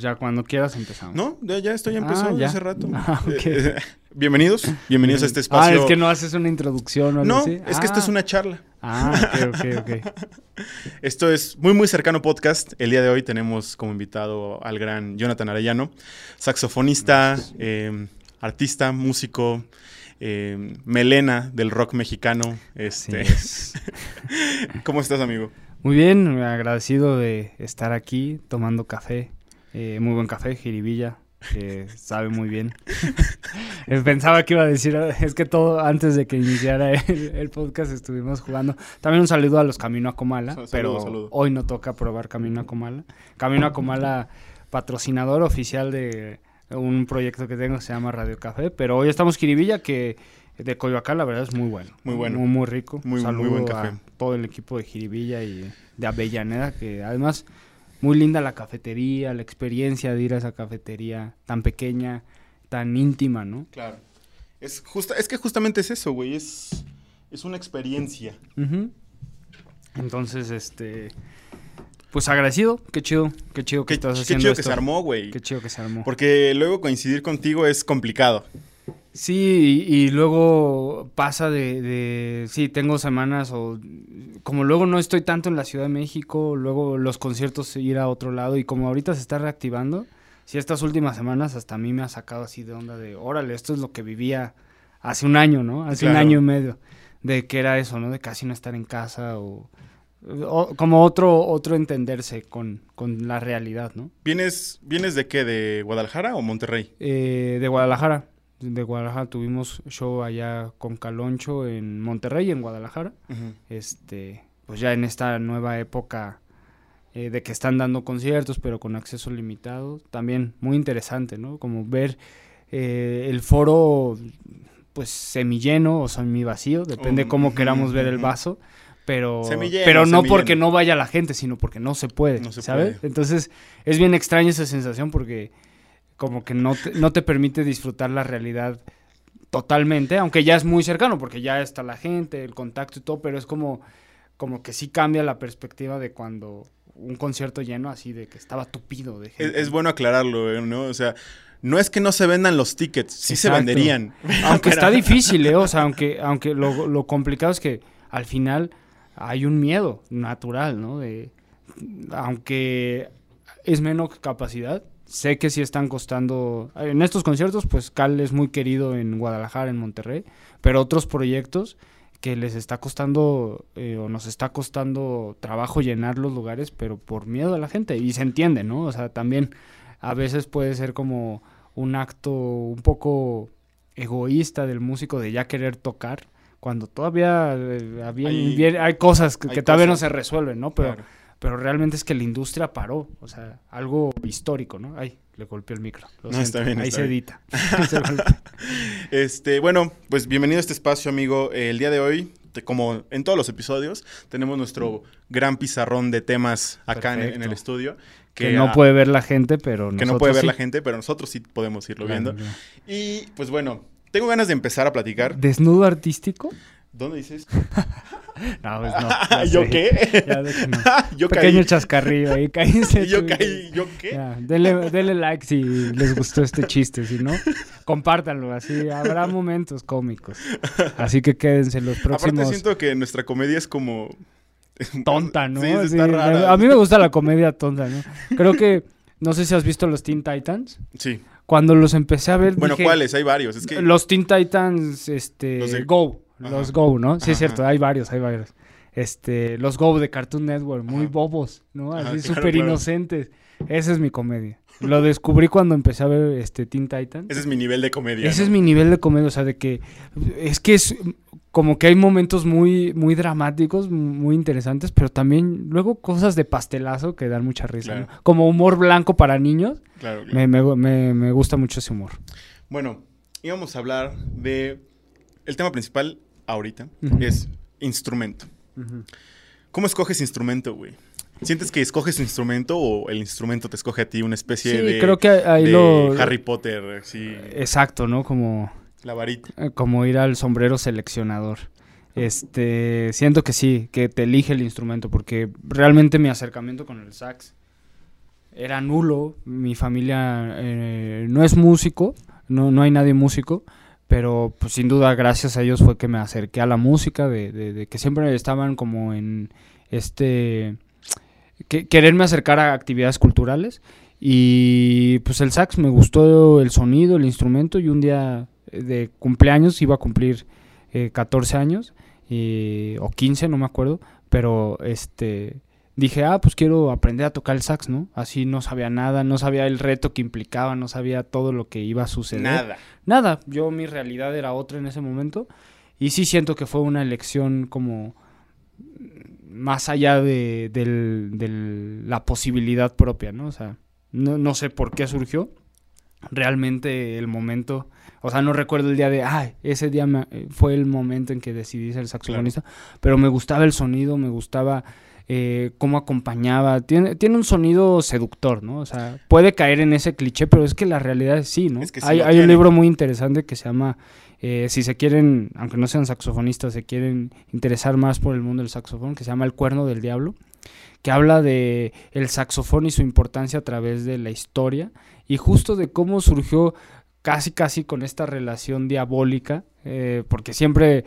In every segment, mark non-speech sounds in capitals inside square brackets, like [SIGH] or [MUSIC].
Pues ya cuando quieras empezamos. No, ya, ya esto ya Ah, ya. hace rato. [LAUGHS] Ah, ok. Eh, eh, bienvenidos, bienvenidos a este [LAUGHS] Ah, espacio. es que no haces una introducción o algo No, así. es que esto es Ah. una charla. Ah, ok, ok, ok. [LAUGHS] Esto es muy, muy cercano podcast. El día de hoy tenemos como invitado al gran Jonathan Arellano, saxofonista, eh, artista, músico, eh, melena del rock mexicano. Este, es. ¿Cómo estás, amigo? Muy bien, agradecido de estar aquí tomando café. Eh, muy buen café, jiribilla, que sabe muy bien. [LAUGHS] Pensaba que iba a decir, es que todo antes de que iniciara el, el podcast estuvimos jugando. También un saludo a los Camino a Comala, Saludo, pero saludo. hoy no toca probar Camino a Comala. Camino a Comala, patrocinador oficial de un proyecto que tengo que se llama Radio Café, pero hoy estamos jiribilla que de Coyoacán la verdad es muy bueno. Muy bueno. Muy, muy rico. Muy- muy Saludo buen a café. todo el equipo de Jiribilla y de Avellaneda, que además muy linda la cafetería, la experiencia de ir a esa cafetería tan pequeña, tan íntima, ¿no? Claro. Es, justa, es que justamente es eso, güey. Es, es una experiencia. Entonces, este, pues agradecido, qué chido, qué chido que Qué, estás qué haciendo chido que se armó, güey. Qué chido que se armó. Porque luego coincidir contigo es complicado. Sí, y, y luego pasa de, de, sí, tengo semanas o como luego no estoy tanto en la Ciudad de México, luego los conciertos ir a otro lado y como ahorita se está reactivando, sí, estas últimas semanas hasta a mí me ha sacado así de onda de, órale, esto es lo que vivía hace un año, ¿no? Hace un año y medio, de que era eso, ¿no? De casi no estar en casa o, o como otro, otro entenderse con, con la realidad, ¿no? ¿Vienes, ¿Vienes de qué? ¿De Guadalajara o Monterrey? Eh, de Guadalajara. De Guadalajara tuvimos show allá con Caloncho en Monterrey en Guadalajara. Este, pues ya en esta nueva época eh, de que están dando conciertos, pero con acceso limitado, también muy interesante, ¿no? Como ver eh, el foro, pues semilleno o semivacío, depende Um, cómo queramos ver el vaso. Pero, Semilleno, pero no semilleno. porque no vaya la gente, sino porque no se puede, No se ¿sabes? puede. Entonces es bien extraña esa sensación porque como que no te, no te permite disfrutar la realidad totalmente, aunque ya es muy cercano, porque ya está la gente, el contacto y todo, pero es como, como que sí cambia la perspectiva de cuando un concierto lleno así de que estaba tupido de Es, gente. es bueno aclararlo, eh, ¿no? O sea, no es que no se vendan los tickets, sí se venderían. [LAUGHS] Aunque está difícil, ¿eh? O sea, aunque, aunque lo, lo complicado es que al final hay un miedo natural, ¿no? De, aunque es menos capacidad, sé que sí están costando... En estos conciertos, pues Cal es muy querido en Guadalajara, en Monterrey, pero otros proyectos que les está costando eh, o nos está costando trabajo llenar los lugares, pero por miedo a la gente. Y se entiende, ¿no? O sea, también a veces puede ser como un acto un poco egoísta del músico de ya querer tocar, cuando todavía eh, había- Hay- bien- hay cosas que, hay que todavía no se resuelven, ¿no? Pero, Claro. Pero realmente es que la industria paró, o sea, algo histórico, ¿no? Ay, le golpeó el micro. lo No, siento. está bien, Ahí está se bien. edita. [LAUGHS] [LAUGHS] Este, bueno, pues bienvenido a este espacio, amigo. El día de hoy, te- como en todos los episodios, tenemos nuestro gran pizarrón de temas acá en, el- en el Perfecto. estudio. que no ah, puede ver la gente, pero que no puede ver sí. la gente, pero nosotros sí podemos irlo Claro, viendo. claro. Y pues bueno, tengo ganas de empezar a platicar. ¿Desnudo artístico? ¿Dónde dices? [LAUGHS] No, pues no. [LAUGHS] ya ¿Yo sé. qué? Ya [LAUGHS] yo Pequeño caí. chascarrillo ahí, cállese. Yo tú. caí. ¿Yo qué? Ya, denle, denle like si les gustó este chiste, si no, compártanlo, así habrá momentos cómicos. Así que quédense los Aparte próximos. siento que nuestra comedia es como... Tonta, ¿no? Sí, está Así, rara. A mí me gusta la comedia tonta, ¿no? Creo que, no sé si has visto los Teen Titans. Sí. Cuando los empecé a ver, Bueno, dije, ¿cuáles? Hay varios. Es que... Los Teen Titans, este, Los de- Go, Ajá. los Go, ¿no? Sí, es cierto, hay varios, hay varios. Este, los Go de Cartoon Network, muy bobos, ¿no? Ajá, Así claro, súper claro. inocentes. Esa es mi comedia. Lo descubrí cuando empecé a ver este Teen Titans. Ese es mi nivel de comedia. Ese ¿no? es mi nivel de comedia, o sea, de que es que es como que hay momentos muy muy dramáticos, muy interesantes, pero también luego cosas de pastelazo que dan mucha risa, Claro. ¿no? Como humor blanco para niños, Claro, claro. me, me- me- me gusta mucho ese humor. Bueno, íbamos a hablar de... El tema principal ahorita es instrumento. ¿Cómo escoges instrumento, güey? ¿Sientes que escoges instrumento o el instrumento te escoge a ti una especie Sí, de, creo que ahí de lo... Harry Potter, así, Exacto, ¿no? Como, la varita? eh, como ir al sombrero seleccionador. Este, siento que sí, que te elige el instrumento, porque realmente mi acercamiento con el sax era nulo. Mi familia eh, no es músico, no, no hay nadie músico, pero pues sin duda gracias a ellos fue que me acerqué a la música, de, de- de que siempre estaban como en este... que- quererme acercar a actividades culturales. Y pues el sax me gustó el sonido, el instrumento y un día eh, de cumpleaños iba a cumplir eh, 14 años y- o 15, no me acuerdo, pero este dije, ah, pues quiero aprender a tocar el sax, ¿no? Así no sabía nada, no sabía el reto que implicaba, no sabía todo lo que iba a suceder. Nada. Nada, yo mi realidad era otra en ese momento y sí siento que fue una elección como más allá de, del- del- la posibilidad propia, ¿no? O sea, no, no sé por qué surgió. Realmente el momento, o sea, no recuerdo el día de, ah, ese día me- fue el momento en que decidí ser saxofonista, pero me gustaba el sonido, me gustaba eh, cómo acompañaba. Tiene, tiene un sonido seductor, ¿no? O sea, puede caer en ese cliché, pero es que la realidad es sí, ¿no? Es que sí hay un libro muy interesante que se llama, eh, si se quieren, aunque no sean saxofonistas, se quieren interesar más por el mundo del saxofón, que se llama El Cuerno del Diablo, que habla de el saxofón y su importancia a través de la historia y justo de cómo surgió casi casi con esta relación diabólica, eh, porque siempre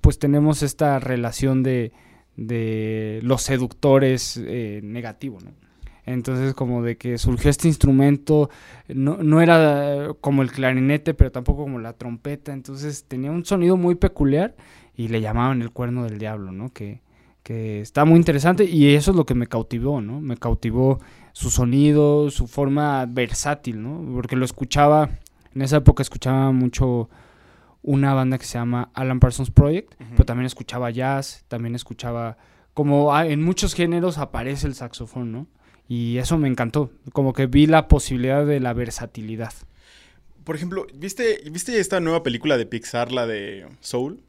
pues tenemos esta relación de, de los seductores eh, negativo, ¿no? Entonces como de que surgió este instrumento, no, no era como el clarinete, pero tampoco como la trompeta, entonces tenía un sonido muy peculiar y le llamaban el cuerno del diablo, ¿no? Que, que está muy interesante y eso es lo que me cautivó, ¿no? Me cautivó su sonido, su forma versátil, ¿no? Porque lo escuchaba, en esa época escuchaba mucho una banda que se llama Alan Parsons Project, pero también escuchaba jazz, también escuchaba, como ah, en muchos géneros aparece el saxofón, ¿no? Y eso me encantó, como que vi la posibilidad de la versatilidad. Por ejemplo, ¿viste, ¿viste esta nueva película de Pixar, la de Soul?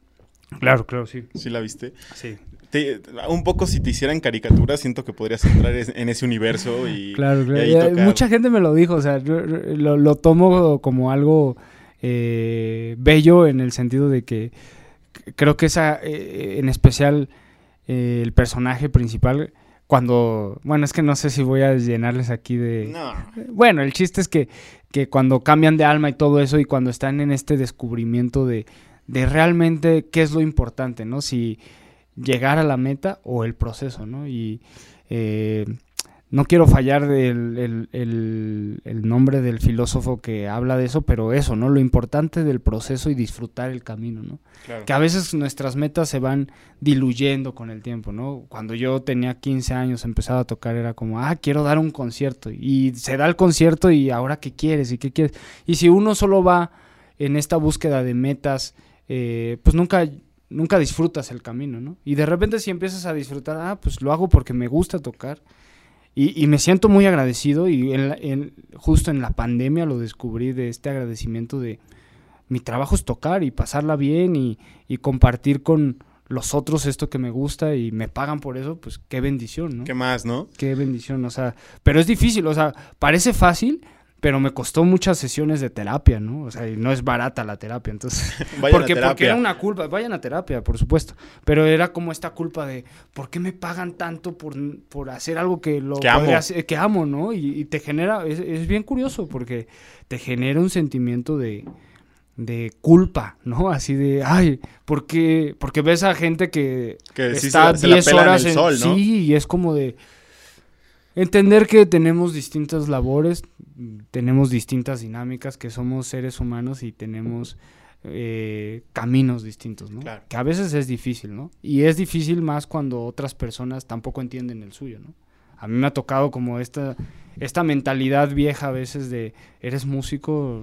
Claro, claro, sí. ¿Sí la viste? Sí. Te- un poco si te hicieran caricaturas, siento que podrías entrar es- en ese universo y... Claro, claro. ahí Eh, tocar. Mucha gente me lo dijo, o sea, lo, lo tomo como algo eh, bello en el sentido de que creo que esa, eh, en especial eh, el personaje principal, cuando, bueno, es que no sé si voy a llenarles aquí de... No. Bueno, el chiste es que, que cuando cambian de alma y todo eso y cuando están en este descubrimiento de, de realmente qué es lo importante, ¿no? Si llegar a la meta o el proceso, ¿no? Y eh, no quiero fallar del el, el- el nombre del filósofo que habla de eso, pero eso, ¿no? Lo importante del proceso y disfrutar el camino, ¿no? Claro. Que a veces nuestras metas se van diluyendo con el tiempo, ¿no? Cuando yo tenía 15 años, empezaba a tocar, era como, ah, quiero dar un concierto. Y se da el concierto y ahora qué quieres y qué quieres. Y si uno solo va en esta búsqueda de metas, eh, pues nunca, nunca disfrutas el camino, ¿no? Y de repente si empiezas a disfrutar, ah, pues lo hago porque me gusta tocar. Y, y me siento muy agradecido y en la- en- justo en la pandemia lo descubrí de este agradecimiento de mi trabajo es tocar y pasarla bien y, y compartir con los otros esto que me gusta y me pagan por eso, pues qué bendición, ¿no? ¿Qué más, no? Qué bendición, o sea, pero es difícil, o sea, parece fácil, pero me costó muchas sesiones de terapia, ¿no? O sea, y no es barata la terapia, entonces... [LAUGHS] Vayan porque, a terapia. porque era una culpa, vayan a terapia, por supuesto, pero era como esta culpa de, ¿por qué me pagan tanto por, por hacer algo que lo Que amo. podría hacer- que amo, ¿no? Y, y te genera, es, es bien curioso, porque te genera un sentimiento de, de culpa, ¿no? Así de, ay, porque, porque ves a gente que Que sí se está la- se la 10 pela en horas el en sol, ¿no? Sí, y es como de entender que tenemos distintas labores, tenemos distintas dinámicas, que somos seres humanos y tenemos eh, caminos distintos, ¿no? Claro. Que a veces es difícil, ¿no? Y es difícil más cuando otras personas tampoco entienden el suyo, ¿no? A mí me ha tocado como esta, esta mentalidad vieja a veces de, eres músico,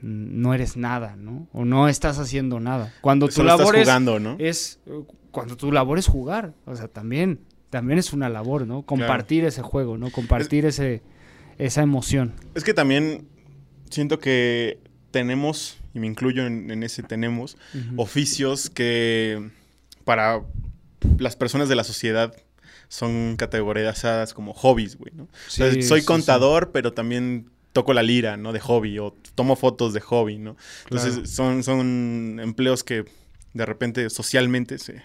no eres nada, ¿no? O no estás haciendo nada. Cuando tu Solo estás labor es, jugando, ¿no? es cuando tu labor es jugar, o sea, también también es una labor, ¿no? Compartir ese juego, ¿no? Compartir ese esa emoción. Es que también siento que tenemos, y me incluyo en, en ese tenemos, oficios que para las personas de la sociedad son categorizadas como hobbies, güey, ¿no? O sea, Sí, soy sí, contador, pero también toco la lira, ¿no? De hobby, o tomo fotos de hobby, ¿no? Entonces Claro. son, son empleos que de repente socialmente se,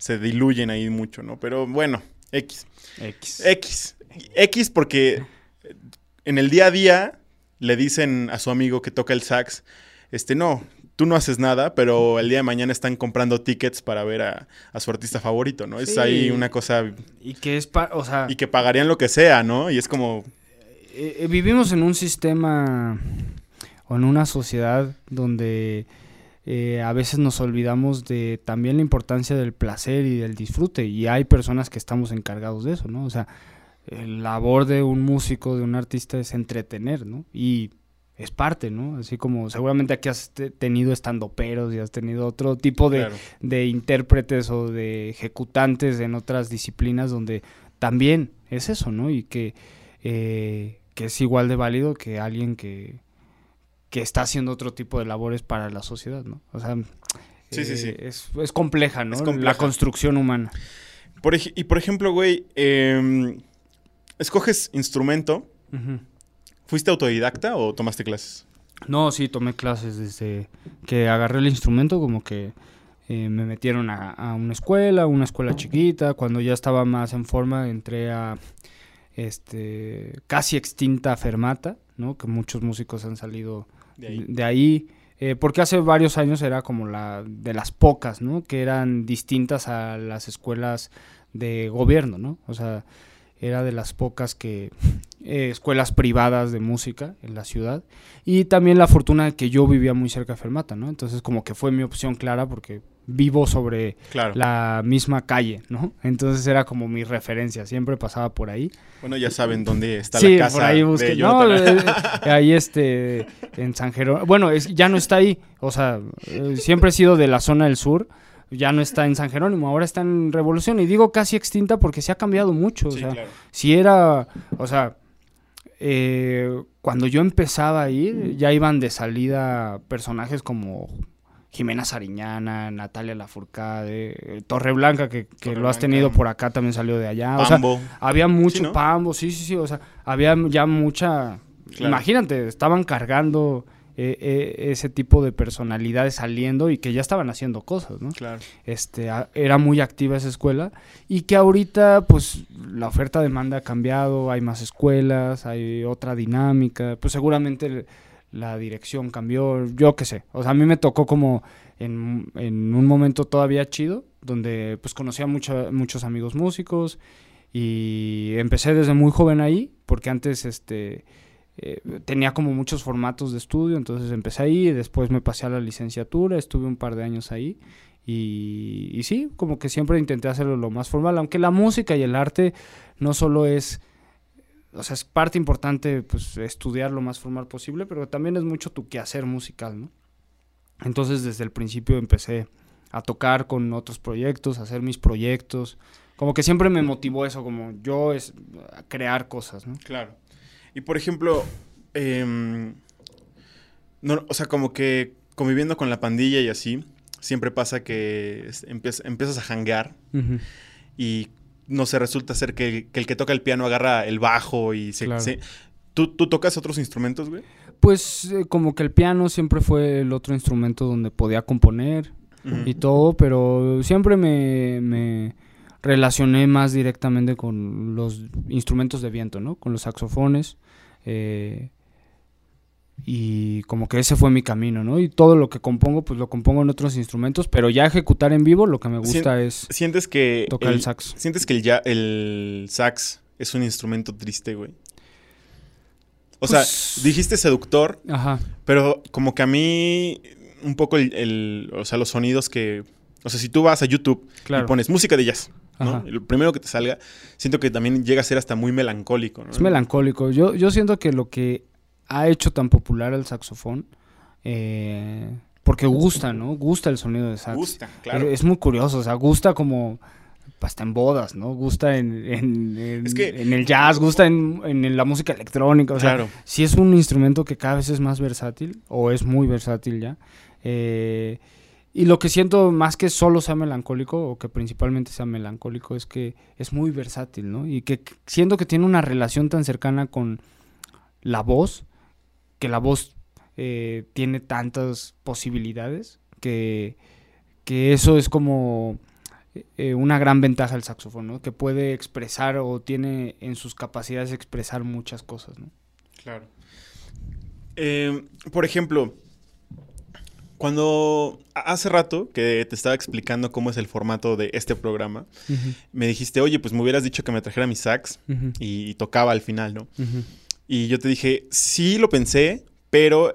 se diluyen ahí mucho, ¿no? Pero bueno, X. X. X. X porque en el día a día le dicen a su amigo que toca el sax, este, no, tú no haces nada, pero el día de mañana están comprando tickets para ver a, su artista favorito, ¿no? Es ahí una cosa... Y que es, o sea... Y que pagarían lo que sea, ¿no? Y es como... Eh, eh, vivimos en un sistema o en una sociedad donde eh, a veces nos olvidamos de también la importancia del placer y del disfrute y hay personas que estamos encargados de eso, ¿no? O sea, el labor de un músico, de un artista es entretener, ¿no? Y es parte, ¿no? Así como seguramente aquí has tenido estandoperos y has tenido otro tipo de, de, intérpretes o de ejecutantes en otras disciplinas donde también es eso, ¿no? Y que, eh, que es igual de válido que alguien que, que está haciendo otro tipo de labores para la sociedad, ¿no? O sea, sí, sí, sí. Eh, es, es, compleja, ¿no? La construcción humana. Por, y por ejemplo, güey, eh, escoges instrumento. ¿Fuiste autodidacta o tomaste clases? No, sí, tomé clases desde que agarré el instrumento, como que eh, me metieron a, una escuela, una escuela chiquita. Cuando ya estaba más en forma, entré a este casi extinta Fermata, ¿no? Que muchos músicos han salido de ahí. Eh, porque hace varios años era como la de las pocas, ¿no? Que eran distintas a las escuelas de gobierno, ¿no? O sea, era de las pocas que eh, escuelas privadas de música en la ciudad y también la fortuna de que yo vivía muy cerca de Fermata, ¿no? Entonces como que fue mi opción clara porque vivo sobre la misma calle, ¿no? Entonces era como mi referencia, siempre pasaba por ahí. Bueno, ya saben dónde está la casa por ahí busqué. no, [LAUGHS] eh, ahí este en San Jerónimo. Bueno, ya no está ahí, o sea, eh, siempre he sido de la zona del sur ya no está en San Jerónimo, ahora está en Revolución. Y digo casi extinta porque se ha cambiado mucho. o sea, si era, o sea, eh, cuando yo empezaba a ir, ya iban de salida personajes como Jimena Sariñana, Natalia Lafourcade, Torre Blanca, que, lo has tenido por acá, también salió de allá. Pambo. O sea, había mucho Pambo, sí, sí, sí. O sea, había ya mucha. Imagínate, estaban cargando e, e, ese tipo de personalidades saliendo y que ya estaban haciendo cosas, ¿no? Claro. Este, era muy activa esa escuela y que ahorita, pues, la oferta demanda ha cambiado, hay más escuelas, hay otra dinámica, pues seguramente la dirección cambió, yo qué sé. O sea, a mí me tocó como en, en un momento todavía chido, donde pues conocía mucho, muchos amigos músicos y empecé desde muy joven ahí, porque antes, este eh, tenía como muchos formatos de estudio, entonces empecé ahí, y después me pasé a la licenciatura, estuve un par de años ahí y, sí, como que siempre intenté hacerlo lo más formal, aunque la música y el arte no solo es, o sea, es parte importante pues estudiar lo más formal posible, pero también es mucho tu quehacer musical, ¿no? Entonces desde el principio empecé a tocar con otros proyectos, a hacer mis proyectos, como que siempre me motivó eso, como yo es crear cosas, ¿no? Claro. Y por ejemplo, em, no, o sea, como que conviviendo con la pandilla y así, siempre pasa que empiezas a janguear y no se resulta ser que, el que toca el piano agarra el bajo y se... ¿tú, tocas otros instrumentos, güey? Pues eh, como que el piano siempre fue el otro instrumento donde podía componer y todo, pero siempre me relacioné más directamente con los instrumentos de viento, ¿no? Con los saxofones. Eh, y como que ese fue mi camino, ¿no? Y todo lo que compongo, pues lo compongo en otros instrumentos, pero ya ejecutar en vivo lo que me gusta es sientes que tocar el, sax. ¿Sientes que el, ya, el sax es un instrumento triste, güey? O sea, pues dijiste seductor, Ajá. pero como que a mí un poco el, o sea, los sonidos que... O sea, si tú vas a YouTube y pones música de jazz, ¿no? Lo primero que te salga, siento que también llega a ser hasta muy melancólico, Es melancólico. Yo, yo siento que lo que ha hecho tan popular el saxofón, eh, porque gusta, ¿no? Gusta el sonido de sax. Gusta, claro. Es, muy curioso, o sea, gusta como hasta en bodas, ¿no? Gusta en, en, el jazz, gusta en, la música electrónica. O sea, si es un instrumento que cada vez es más versátil, o es muy versátil ya. Eh, y lo que siento más que solo sea melancólico, o que principalmente sea melancólico, es que es muy versátil, ¿no? Y que siento que tiene una relación tan cercana con la voz, que la voz eh, tiene tantas posibilidades, que, que eso es como eh, una gran ventaja el saxofón, ¿no? Que puede expresar o tiene en sus capacidades expresar muchas cosas, ¿no? Claro. Eh, por ejemplo, cuando hace rato que te estaba explicando cómo es el formato de este programa, me dijiste, oye, pues me hubieras dicho que me trajera mi sax y, tocaba al final, ¿no? Y yo te dije, sí lo pensé, pero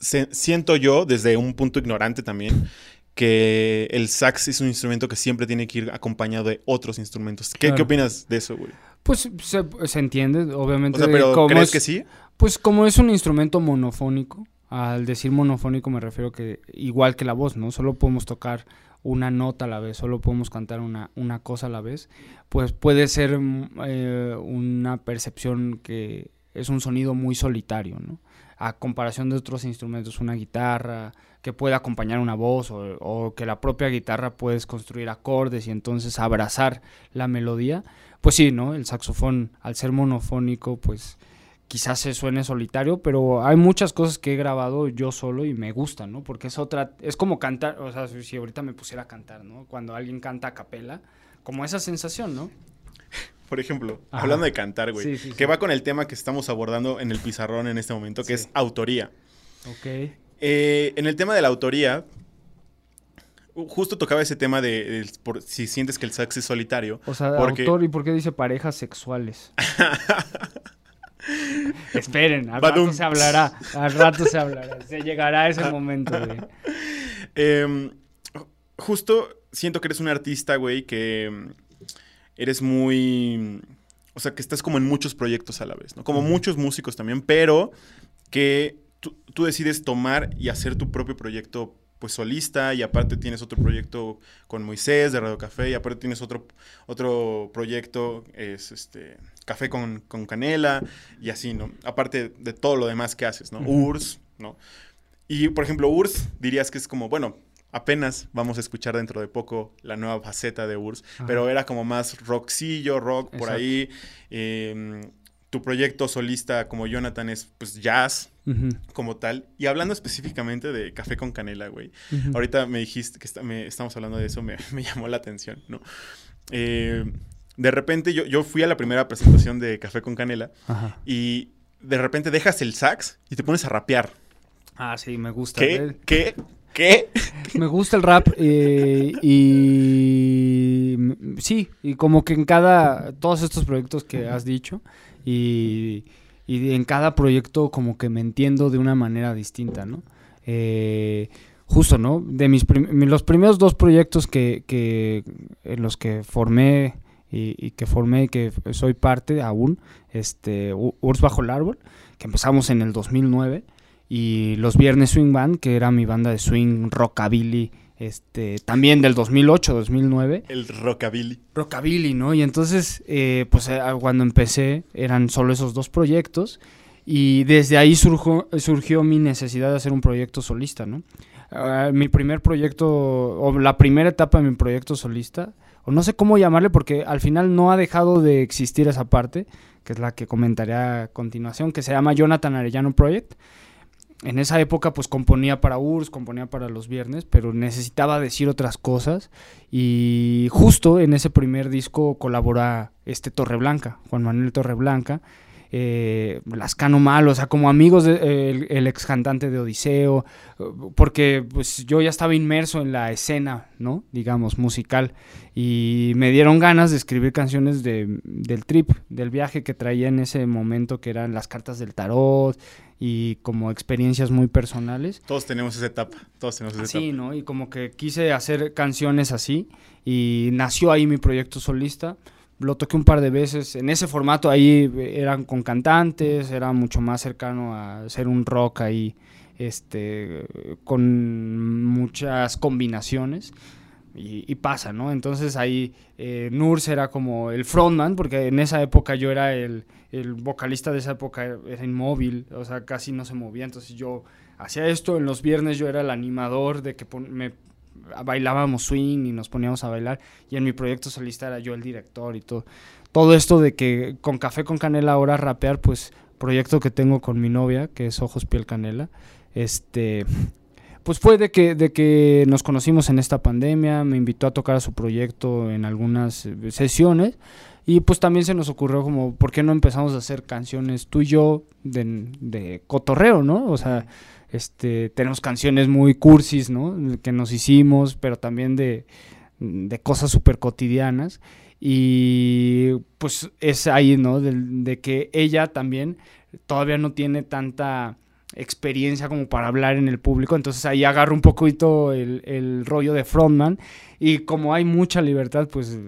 siento yo, desde un punto ignorante también, que el sax es un instrumento que siempre tiene que ir acompañado de otros instrumentos. ¿Qué, opinas de eso, güey? Pues se, entiende, obviamente. O sea, pero ¿crees que sí? Pues como es un instrumento monofónico, al decir monofónico me refiero que igual que la voz, ¿no? Solo podemos tocar una nota a la vez, solo podemos cantar una, una cosa a la vez, pues puede ser mm, eh, una percepción que es un sonido muy solitario, ¿no? A comparación de otros instrumentos, una guitarra que puede acompañar una voz o, o que la propia guitarra puedes construir acordes y entonces abrazar la melodía, pues sí, ¿no? El saxofón, al ser monofónico, pues quizás se suene solitario, pero hay muchas cosas que he grabado yo solo y me gustan, ¿no? Porque es otra, es como cantar, o sea, si ahorita me pusiera a cantar, ¿no? Cuando alguien canta a capela, como esa sensación, ¿no? [LAUGHS] Por ejemplo, hablando de cantar, güey, que va con el tema que estamos abordando en el pizarrón en este momento, que es autoría. Ok. Eh, en el tema de la autoría, justo tocaba ese tema de, si sientes que el sax es solitario. O sea, autor, ¿y por qué dice parejas sexuales? [LAUGHS] Esperen, al rato se hablará. Al rato se hablará. Se llegará ese momento, güey. [LAUGHS] Em, justo siento que eres un artista, güey, que eres muy. O sea, que estás como en muchos proyectos a la vez, ¿no? Como muchos músicos también, pero que tú, tú decides tomar y hacer tu propio proyecto pues solista y aparte tienes otro proyecto con Moisés de Radio Café y aparte tienes otro, otro proyecto, es este, Café con, Canela y así, ¿no? Aparte de todo lo demás que haces, ¿no? URS, ¿no? Y por ejemplo, URS dirías que es como, bueno, apenas vamos a escuchar dentro de poco la nueva faceta de URS, pero era como más rockcillo, rock por ahí. Em, tu proyecto solista como Jonathan es pues jazz como tal. Y hablando específicamente de Café con Canela, güey. Ahorita me dijiste que me, estamos hablando de eso, me, [LAUGHS] llamó la atención, ¿no? Eh, de repente yo, yo, fui a la primera presentación de Café con Canela y de repente dejas el sax y te pones a rapear. Ah, sí, me gusta. ¿Qué? ¿Qué? ¿Qué? [LAUGHS] Me gusta el rap eh, y sí, y como que en cada, todos estos proyectos que has dicho, y, en cada proyecto como que me entiendo de una manera distinta, ¿no? Eh, justo, ¿no? De mis los primeros dos proyectos que, en los que formé y, que formé que soy parte aún, este, Urs Bajo el Árbol, que empezamos en el 2009, y Los Viernes Swing Band, que era mi banda de swing, rockabilly, este, también del 2008, 2009. El rockabilly. Rockabilly, ¿no? Y entonces, eh, pues eh, cuando empecé eran solo esos dos proyectos y desde ahí surgió, surgió mi necesidad de hacer un proyecto solista, ¿no? Ah, mi primer proyecto, o la primera etapa de mi proyecto solista, o no sé cómo llamarle porque al final no ha dejado de existir esa parte, que es la que comentaré a continuación, que se llama Jonathan Arellano Project. En esa época pues componía para URSS, componía para los viernes, pero necesitaba decir otras cosas. Y justo en ese primer disco colabora este Torreblanca, Juan Manuel Torreblanca, eh, Lascano Malo, o sea, como amigos del el ex cantante de Odiseo, porque pues yo ya estaba inmerso en la escena, ¿no? Digamos, musical, y me dieron ganas de escribir canciones de, del trip, del viaje que traía en ese momento, que eran las cartas del tarot, y como experiencias muy personales. Todos tenemos esa etapa, todos tenemos esa sí, ¿no? Y como que quise hacer canciones así y nació ahí mi proyecto solista. Lo toqué un par de veces. En ese formato ahí eran con cantantes, era mucho más cercano a hacer un rock ahí, este, con muchas combinaciones. Y, pasa, ¿no? Entonces ahí eh, era como el frontman, porque en esa época yo era el, el, vocalista de esa época, era inmóvil, o sea, casi no se movía, entonces yo hacía esto, en los viernes yo era el animador de que me bailábamos swing y nos poníamos a bailar, y en mi proyecto solista era yo el director y todo. Todo esto de que con Café con Canela ahora rapear, pues proyecto que tengo con mi novia, que es Ojos Piel Canela, este pues fue de que, de que nos conocimos en esta pandemia, me invitó a tocar a su proyecto en algunas sesiones y pues también se nos ocurrió como, ¿por qué no empezamos a hacer canciones tú y yo de cotorreo, ¿no? O sea, este, tenemos canciones muy cursis, ¿no? Que nos hicimos, pero también de, de cosas súper cotidianas. Y pues es ahí, ¿no? De, de, que ella también todavía no tiene tanta experiencia como para hablar en el público, entonces ahí agarro un poquito el, el rollo de frontman y como hay mucha libertad, pues...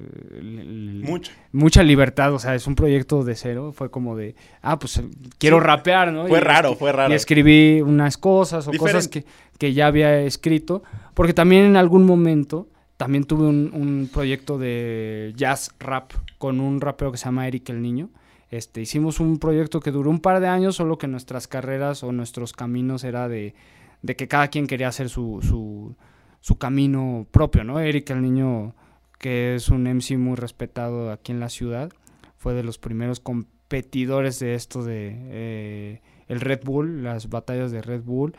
Mucha. Mucha libertad, o sea, es un proyecto de cero, fue como de, ah, pues quiero sí, rapear, ¿no? Fue y raro, fue raro. Y escribí unas cosas o Diferente. cosas que, que, ya había escrito, porque también en algún momento, también tuve un, un proyecto de jazz rap con un rapero que se llama Eric el Niño, este, hicimos un proyecto que duró un par de años, solo que nuestras carreras o nuestros caminos era de, de que cada quien quería hacer su, su, su, camino propio, ¿no? Eric, el niño que es un MC muy respetado aquí en la ciudad, fue de los primeros competidores de esto de eh, el Red Bull, las batallas de Red Bull.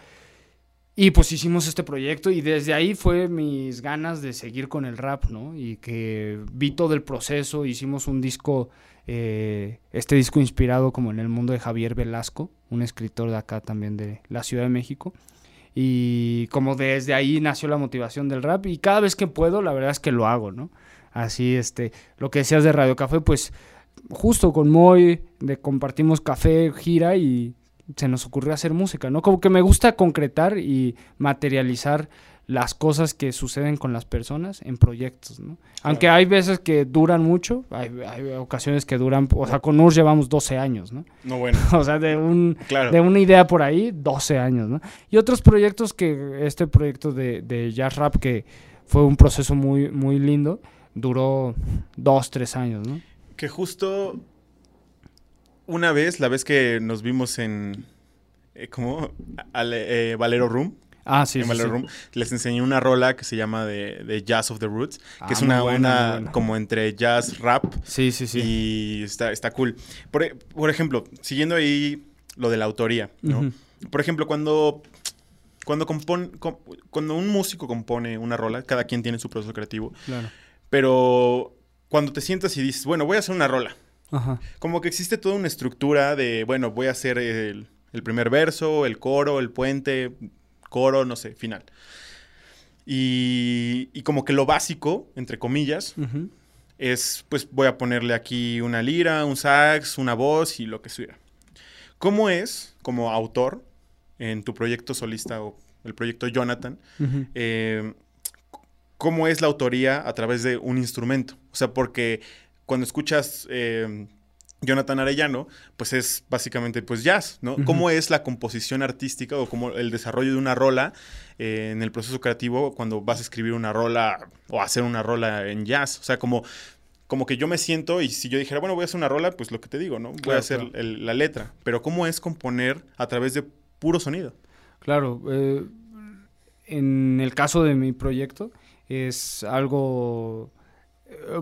Y pues hicimos este proyecto y desde ahí fue mis ganas de seguir con el rap, ¿no? Y que vi todo el proceso, hicimos un disco eh, este disco inspirado como en el mundo de Javier Velasco, un escritor de acá también de la Ciudad de México. Y como desde ahí nació la motivación del rap y cada vez que puedo, la verdad es que lo hago, ¿no? Así, este, lo que decías de Radio Café, pues justo con Moy, de compartimos café, gira y se nos ocurrió hacer música, ¿no? Como que me gusta concretar y materializar las cosas que suceden con las personas en proyectos, ¿no? Aunque hay veces que duran mucho, hay, hay, ocasiones que duran, o sea, con URS llevamos 12 años, ¿no? No, bueno. [LAUGHS] o sea, de, un, claro. de una idea por ahí, 12 años, ¿no? Y otros proyectos que, este proyecto de, de Jazz Rap, que fue un proceso muy, muy lindo, duró 2, 3 años, ¿no? Que justo una vez, la vez que nos vimos en, eh, ¿cómo? Al, eh, Valero Room, Ah, sí, en sí, sí. Room, les enseñé una rola que se llama de, de Jazz of the Roots, que Ah, es una, buena, una buena. como entre jazz, rap, Sí, sí, sí. y está, está cool. Por, por ejemplo, siguiendo ahí lo de la autoría, ¿no? Por ejemplo, cuando, cuando, compone, com- cuando un músico compone una rola, cada quien tiene su proceso creativo, Claro. pero cuando te sientas y dices, bueno, voy a hacer una rola, Ajá. como que existe toda una estructura de, bueno, voy a hacer el, el primer verso, el coro, el puente, coro, no sé, final. Y, y como que lo básico, entre comillas, Ujú. es, pues voy a ponerle aquí una lira, un sax, una voz y lo que sea. ¿Cómo es, como autor, en tu proyecto solista o el proyecto Jonathan, Ujú. eh, cómo es la autoría a través de un instrumento. O sea, porque cuando escuchas eh, Jonathan Arellano, pues es básicamente pues jazz, ¿no? ¿Cómo es la composición artística o cómo el desarrollo de una rola eh, en el proceso creativo cuando vas a escribir una rola o hacer una rola en jazz? O sea, como, como que yo me siento y si yo dijera, bueno, voy a hacer una rola, pues lo que te digo, ¿no? Voy Claro, a hacer claro. el- la letra. Pero ¿cómo es componer a través de puro sonido? Claro, eh, en el caso de mi proyecto es algo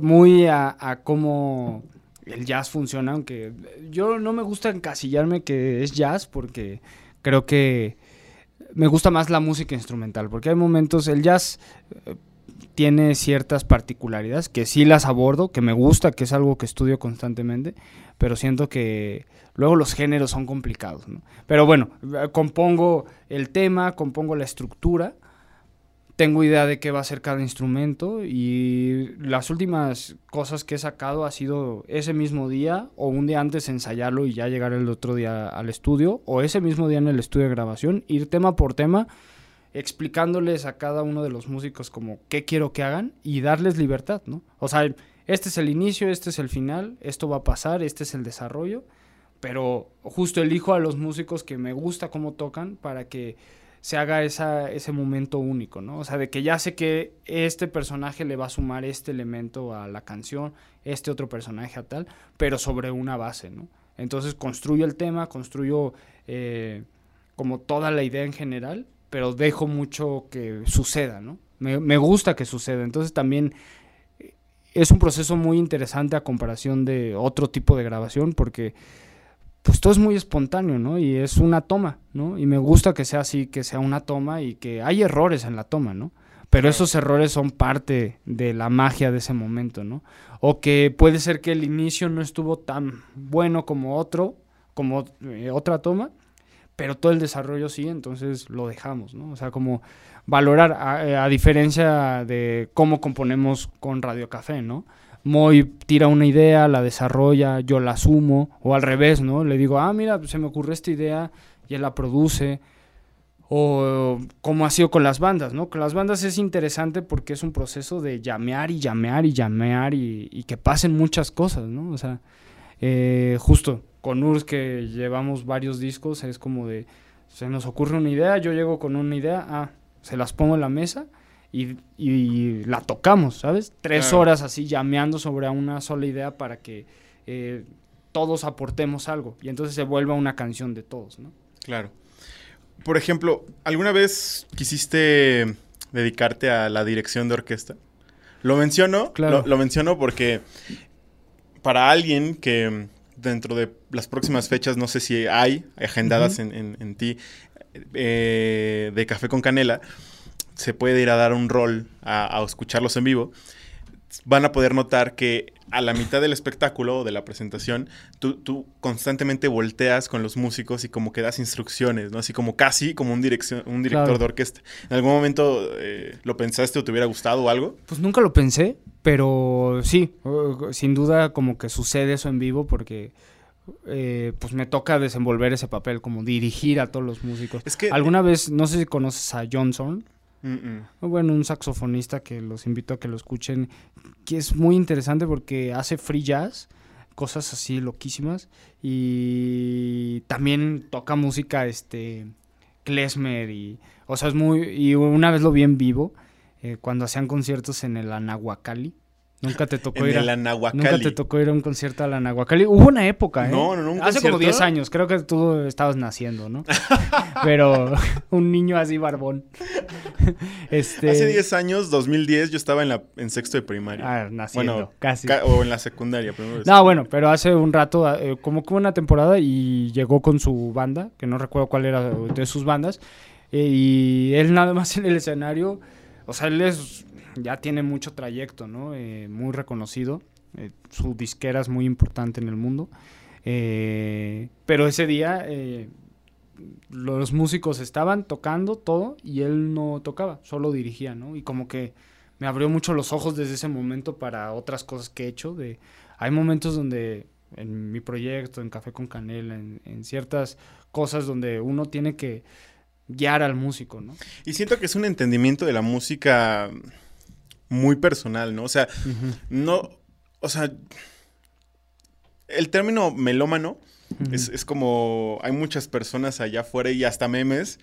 muy a, cómo el jazz funciona, aunque yo no me gusta encasillarme que es jazz porque creo que me gusta más la música instrumental, porque hay momentos, el jazz eh, tiene ciertas particularidades que sí las abordo, que me gusta, que es algo que estudio constantemente, pero siento que luego los géneros son complicados. Pero bueno, eh, compongo el tema, compongo la estructura, tengo idea de qué va a ser cada instrumento y las últimas cosas que he sacado ha sido ese mismo día o un día antes ensayarlo y ya llegar el otro día al estudio o ese mismo día en el estudio de grabación, ir tema por tema explicándoles a cada uno de los músicos como qué quiero que hagan y darles libertad, ¿no? O sea, este es el inicio, este es el final, esto va a pasar, este es el desarrollo, pero justo elijo a los músicos que me gusta cómo tocan para que se haga esa, ese momento único, ¿no? O sea, de que ya sé que este personaje le va a sumar este elemento a la canción, este otro personaje a tal, pero sobre una base, ¿no? Entonces construyo el tema, construyo eh, como toda la idea en general, pero dejo mucho que suceda, ¿no? Me, me gusta que suceda. Entonces también eh, es un proceso muy interesante a comparación de otro tipo de grabación, porque pues todo es muy espontáneo, ¿no? Y es una toma, ¿no? Y me gusta que sea así, que sea una toma y que hay errores en la toma, ¿no? Pero esos errores son parte de la magia de ese momento, ¿no? O que puede ser que el inicio no estuvo tan bueno como otro, como eh, otra toma, pero todo el desarrollo sí, entonces lo dejamos, ¿no? O sea, como valorar, a, eh, a diferencia de cómo componemos con Radio Café, ¿no? Moy tira una idea, la desarrolla, yo la asumo, o al revés, ¿no? Le digo, ah, mira, se me ocurrió esta idea y él la produce. O como ha sido con las bandas, ¿no? Con las bandas es interesante porque es un proceso de llamear y llamear y llamear y, y que pasen muchas cosas, ¿no? O sea, eh, justo con Urs que llevamos varios discos, es como de, se nos ocurre una idea, yo llego con una idea, ah, se las pongo en la mesa y, y la tocamos, ¿sabes? Tres Claro. horas así llameando sobre una sola idea para que eh, todos aportemos algo y entonces se vuelva una canción de todos, ¿no? Claro. Por ejemplo, ¿alguna vez quisiste dedicarte a la dirección de orquesta? Lo menciono, Claro. lo, lo menciono porque para alguien que dentro de las próximas fechas, no sé si hay agendadas en, en- en ti, eh, de Café con Canela, se puede ir a dar un rol a, a escucharlos en vivo. Van a poder notar que a la mitad del espectáculo o de la presentación, tú, tú constantemente volteas con los músicos y como que das instrucciones, ¿no? Así como casi como un, dirección, un director Claro. de orquesta. ¿En algún momento eh, lo pensaste o te hubiera gustado o algo? Pues nunca lo pensé, pero sí, sin duda como que sucede eso en vivo porque eh, pues me toca desenvolver ese papel, como dirigir a todos los músicos. Es que... Alguna vez, no sé si conoces a Johnson, Mm, bueno, un saxofonista que los invito a que lo escuchen, que es muy interesante porque hace free jazz, cosas así loquísimas, y también toca música, este, klezmer, y, o sea, es muy, y una vez lo vi en vivo, eh, cuando hacían conciertos en el Anahuacalli, nunca te tocó En ir a... el Nunca te tocó ir a un concierto a la Nahuacali. Hubo una época, ¿eh? No, no, no, Hace como concierto. 10 años. Creo que tú estabas naciendo, ¿no? [LAUGHS] Pero [LAUGHS] un niño así barbón. [LAUGHS] este... Hace 10 años, 2010, yo estaba en, la, en sexto de primaria. Ah, naciendo, Bueno, casi. Ca- o en la secundaria. primero No, bueno, pero hace un rato, eh, como que una temporada y llegó con su banda, que no recuerdo cuál era de sus bandas, eh, y él nada más en el escenario, o sea, él es, ya tiene mucho trayecto, ¿no? Eh, muy reconocido, eh, su disquera es muy importante en el mundo, eh, pero ese día eh, los músicos estaban tocando todo y él no tocaba, solo dirigía, ¿no? Y como que me abrió mucho los ojos desde ese momento para otras cosas que he hecho, de hay momentos donde en mi proyecto, en Café con Canela, en, en ciertas cosas donde uno tiene que guiar al músico, ¿no? Y siento que es un entendimiento de la música muy personal, ¿no? O sea, no, o sea, el término melómano es, es como, hay muchas personas allá afuera y hasta memes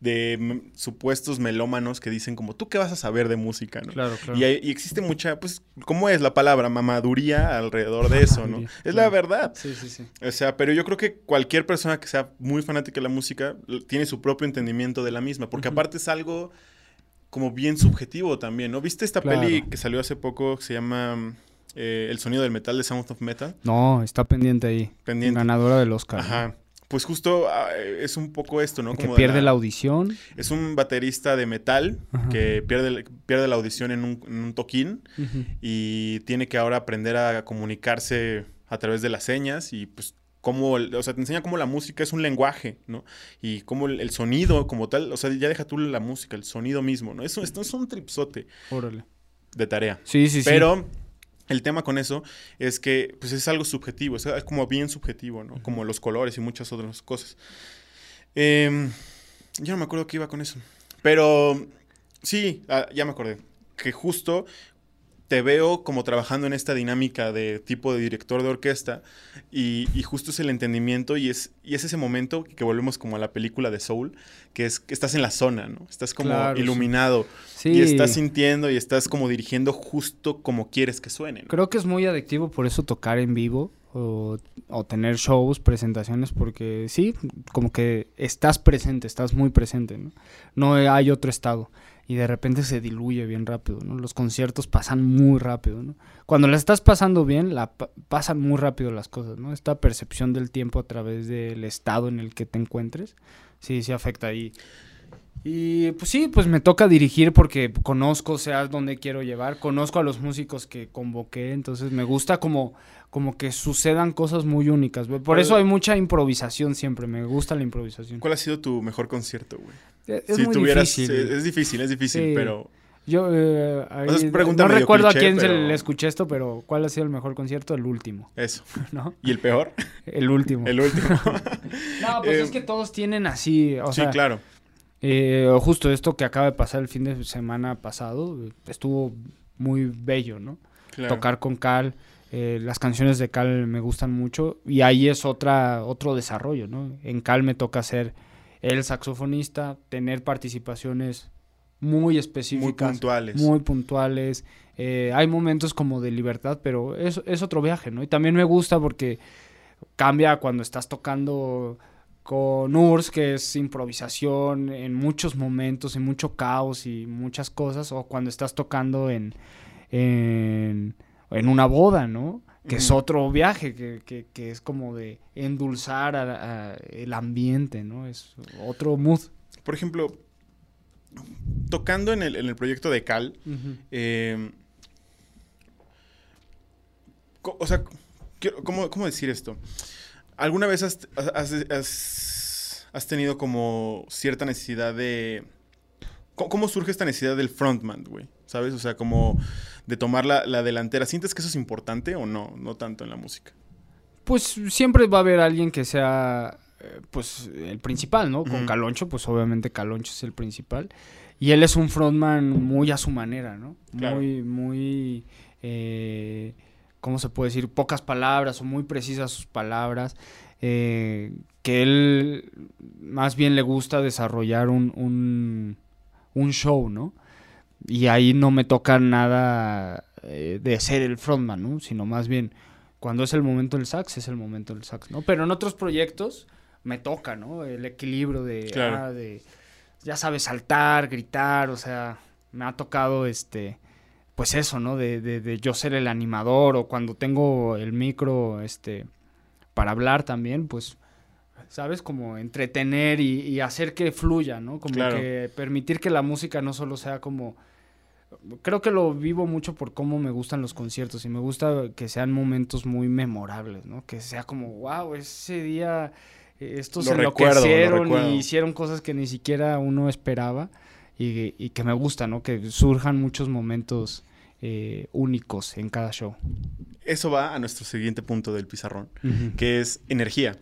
de supuestos melómanos que dicen como, ¿tú qué vas a saber de música, no? Claro, claro. Y, hay- y existe mucha, pues, ¿cómo es la palabra? Mamaduría alrededor de eso, ¿no? Es la verdad. Sí, sí, sí. O sea, pero yo creo que cualquier persona que sea muy fanática de la música tiene su propio entendimiento de la misma, porque aparte es algo como bien subjetivo también, ¿no? ¿Viste esta Claro. peli que salió hace poco que se llama eh, El sonido del metal de Sound of Metal? No, está pendiente ahí. Pendiente. Ganadora del Oscar. Ajá. Pues justo ah, es un poco esto, ¿no? Que Como de pierde la audición. Es un baterista de metal Ajá. que pierde, pierde la audición en un, en un toquín y tiene que ahora aprender a comunicarse a través de las señas y pues cómo, el- o sea, te enseña cómo la música es un lenguaje, ¿no? Y cómo el, el sonido como tal, o sea, ya deja tú la música, el sonido mismo, ¿no? Eso, esto es un tripsote Órale. de tarea. Sí, sí, sí. Pero el tema con eso es que pues es algo subjetivo, es, es como bien subjetivo, ¿no? Como los colores y muchas otras cosas. Em, ya no me acuerdo qué iba con eso. Pero sí, ah, ya me acordé. Que justo te veo como trabajando en esta dinámica de tipo de director de orquesta y, y justo es el entendimiento y es, y es ese momento que volvemos como a la película de Soul, que es que estás en la zona, ¿no? Estás como Claro, sí. iluminado Sí. y estás sintiendo y estás como dirigiendo justo como quieres que suene. ¿no? Creo que es muy adictivo por eso tocar en vivo o, o tener shows, presentaciones, porque sí, como que estás presente, estás muy presente, ¿no? No hay otro estado. Y de repente se diluye bien rápido, ¿no? Los conciertos pasan muy rápido, ¿no? Cuando la estás pasando bien, la pasan muy rápido las cosas, ¿no? Esta percepción del tiempo a través del estado en el que te encuentres, sí, sí afecta ahí. Y pues sí, pues me toca dirigir porque conozco, sea dónde quiero llevar, conozco a los músicos que convoqué, entonces me gusta como, como que sucedan cosas muy únicas. Por eso hay mucha improvisación siempre, me gusta la improvisación. ¿Cuál ha sido tu mejor concierto, güey? Eh, es, muy difícil. Es, difícil, es difícil, pero... Yo eh, no recuerdo a quién se le escuché esto, pero ¿cuál ha sido el mejor concierto? El último. Eso. [LAUGHS] ¿No? ¿Y el peor? El último. El último. [LAUGHS] no, pues es eh, que todos tienen así, sí, claro. Eh, justo esto que acaba de pasar el fin de semana pasado, estuvo muy bello, ¿no? Tocar con Cal, eh, las canciones de Cal me gustan mucho y ahí es otra, otro desarrollo, ¿no? En Cal me toca ser el saxofonista, tener participaciones muy específicas. Muy puntuales. Muy puntuales. Eh, hay momentos como de libertad, pero es, es otro viaje, ¿no? Y también me gusta porque cambia cuando estás tocando con URSS, que es improvisación en muchos momentos, en mucho caos y muchas cosas, o cuando estás tocando en, en, una boda, ¿no? Que es otro viaje, que, que, es como de endulzar el ambiente, ¿no? Es otro mood. Por ejemplo, tocando en el, en el proyecto de Cal, em, o sea, ¿cómo, ¿cómo decir esto? ¿Alguna vez has, has, tenido como cierta necesidad de... ¿Cómo, surge esta necesidad del frontman, güey? ¿Sabes? O sea, como de tomar la, delantera. ¿Sientes que eso es importante o no? No tanto en la música. Pues siempre va a haber alguien que sea, eh, pues, el principal, ¿no? Con Caloncho, pues obviamente Caloncho es el principal. Y él es un frontman muy a su manera, ¿no? Muy, muy... Eh, ¿cómo se puede decir? Pocas palabras o muy precisas sus palabras. Eh, que él más bien le gusta desarrollar un, un, show, ¿no? Y ahí no me toca nada eh, de ser el frontman, ¿no? Sino más bien, cuando es el momento del sax, es el momento del sax, ¿no? Pero en otros proyectos me toca, ¿no? El equilibrio de, ah, de ya sabes, saltar, gritar, o sea, me ha tocado este pues eso, ¿no? De, de, yo ser el animador o cuando tengo el micro, este, para hablar también, pues, ¿sabes? Como entretener y, hacer que fluya, ¿no? Como que permitir que la música no solo sea como... Creo que lo vivo mucho por cómo me gustan los conciertos y me gusta que sean momentos muy memorables, ¿no? Que sea como, wow, ese día eh, estos se enloquecieron y hicieron cosas que ni siquiera uno esperaba y, que me gusta, ¿no? Que surjan muchos momentos eh, únicos en cada show. Eso va a nuestro siguiente punto del pizarrón, que es energía.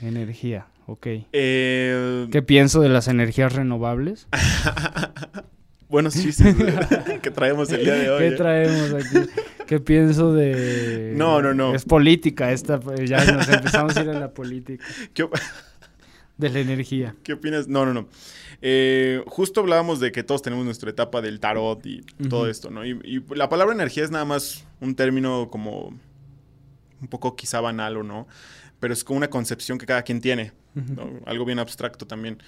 Energía, ok. Eh, ¿Qué pienso de las energías renovables? [LAUGHS] Buenos chistes [LAUGHS] que traemos el día de hoy. ¿Qué ¿eh? traemos aquí? ¿Qué pienso de...? [LAUGHS] No, no, no. Es política esta, ya nos empezamos a ir a la política. [LAUGHS] ¿Qué... De la energía. ¿Qué opinas? No, no, no. Eh, justo hablábamos de que todos tenemos nuestra etapa del tarot y todo esto, ¿no? Y, la palabra energía es nada más un término como un poco quizá banal o no, pero es como una concepción que cada quien tiene, algo bien abstracto también.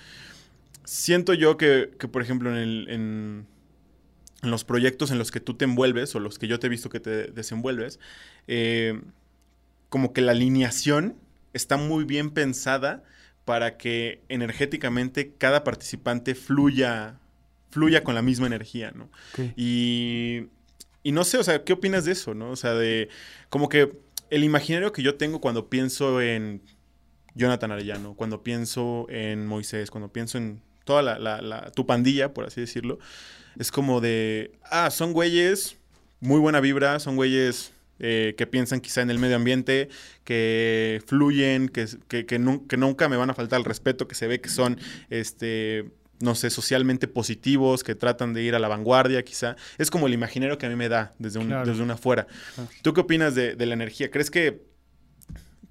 Siento yo que, por ejemplo, en, en, los proyectos en los que tú te envuelves o los que yo te he visto que te desenvuelves, eh, como que la alineación está muy bien pensada para que energéticamente cada participante fluya, fluya con la misma energía, ¿no? Y, y no sé, o sea, ¿qué opinas de eso, no? O sea, de como que el imaginario que yo tengo cuando pienso en Jonathan Arellano, cuando pienso en Moisés, cuando pienso en toda la, la, tu pandilla, por así decirlo, es como de, ah, son güeyes, muy buena vibra, son güeyes eh, que piensan quizá en el medio ambiente, que fluyen, que, que, nunca me van a faltar el respeto, que se ve que son, este, no sé, socialmente positivos, que tratan de ir a la vanguardia quizá. Es como el imaginario que a mí me da desde, un, desde una afuera. ¿Tú qué opinas de, la energía? ¿Crees que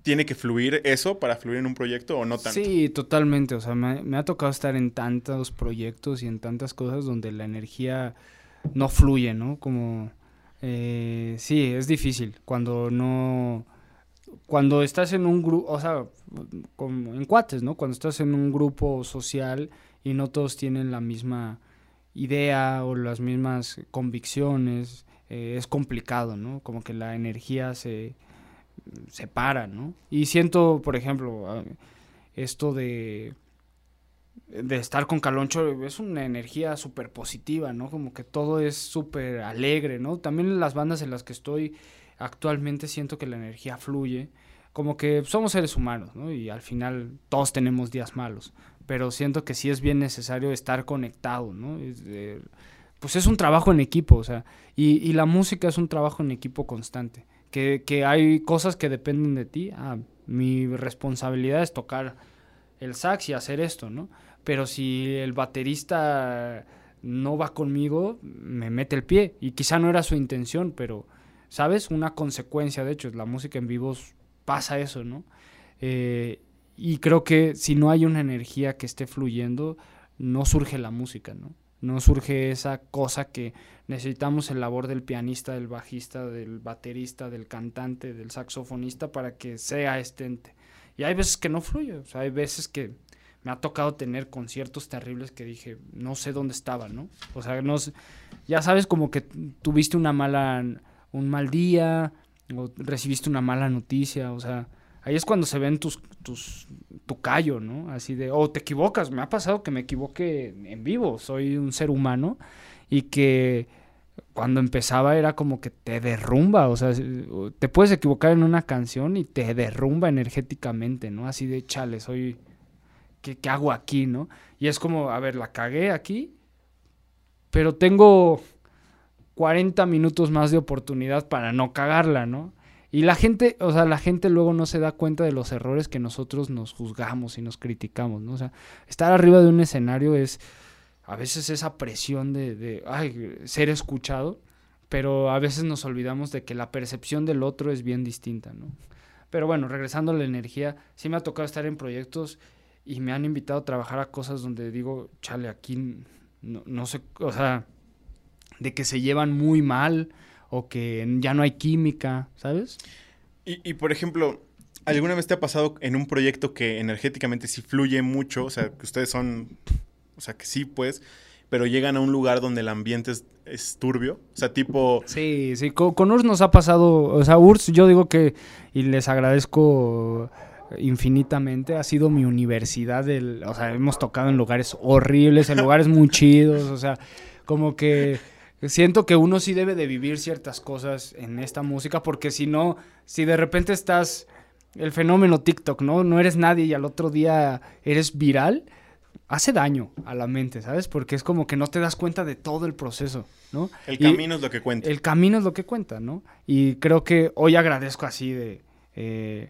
tiene que fluir eso para fluir en un proyecto o no tanto? Sí, totalmente. O sea, me, ha tocado estar en tantos proyectos y en tantas cosas donde la energía no fluye, ¿no? Como eh, sí, es difícil cuando no... Cuando estás en un grupo, o sea, en cuates, ¿no? Cuando estás en un grupo social y no todos tienen la misma idea o las mismas convicciones, eh, es complicado, ¿no? Como que la energía se separa, ¿no? Y siento, por ejemplo, ah, esto de de estar con Caloncho es una energía súper positiva, ¿no? Como que todo es súper alegre, ¿no? También en las bandas en las que estoy actualmente siento que la energía fluye, como que somos seres humanos, ¿no? Y al final todos tenemos días malos, pero siento que sí es bien necesario estar conectado, ¿no? pues es un trabajo en equipo, o sea, y, la música es un trabajo en equipo constante, que, que hay cosas que dependen de ti, ah, mi responsabilidad es tocar el sax y hacer esto, ¿no? pero si el baterista no va conmigo, me mete el pie. Y quizá no era su intención, pero, ¿sabes? Una consecuencia, de hecho, la música en vivo pasa eso, ¿no? Eh, y creo que si no hay una energía que esté fluyendo, no surge la música, ¿no? No surge esa cosa que necesitamos el labor del pianista, del bajista, del baterista, del cantante, del saxofonista para que sea estente. Y hay veces que no fluye, o sea, hay veces que me ha tocado tener conciertos terribles que dije, no sé dónde estaba, ¿no? O sea, no ya sabes como que tuviste una mala, un mal día, o recibiste una mala noticia, o sea, ahí es cuando se ven tus, tus, tu callo, ¿no? Así de, o te equivocas, me ha pasado que me equivoque en vivo, soy un ser humano y que cuando empezaba era como que te derrumba, o sea, te puedes equivocar en una canción y te derrumba energéticamente, ¿no? Así de, chale, soy ¿qué, hago aquí, no? Y es como, a ver, la cagué aquí, pero tengo 40 minutos más de oportunidad para no cagarla, ¿no? Y la gente, o sea, la gente luego no se da cuenta de los errores que nosotros nos juzgamos y nos criticamos, ¿no? O sea, estar arriba de un escenario es a veces esa presión de, ay, ser escuchado, pero a veces nos olvidamos de que la percepción del otro es bien distinta, ¿no? Pero bueno, regresando a la energía, sí me ha tocado estar en proyectos y me han invitado a trabajar a cosas donde digo, chale, aquí no, no sé, o sea, de que se llevan muy mal o que ya no hay química, ¿sabes? Y, y por ejemplo, ¿alguna vez te ha pasado en un proyecto que energéticamente sí fluye mucho? O sea, que ustedes son, o sea, que sí, pues, pero llegan a un lugar donde el ambiente es, turbio. O sea, tipo... Sí, sí, con, con, URSS nos ha pasado, o sea, URSS yo digo que, y les agradezco infinitamente. Ha sido mi universidad. Del, o sea, hemos tocado en lugares horribles, en lugares muy chidos. O sea, como que siento que uno sí debe de vivir ciertas cosas en esta música, porque si no, si de repente estás el fenómeno TikTok, ¿no? No eres nadie y al otro día eres viral, hace daño a la mente, ¿sabes? Porque es como que no te das cuenta de todo el proceso, ¿no? El camino es lo que cuenta. El camino es lo que cuenta, ¿no? Y creo que hoy agradezco así de... Eh, eh,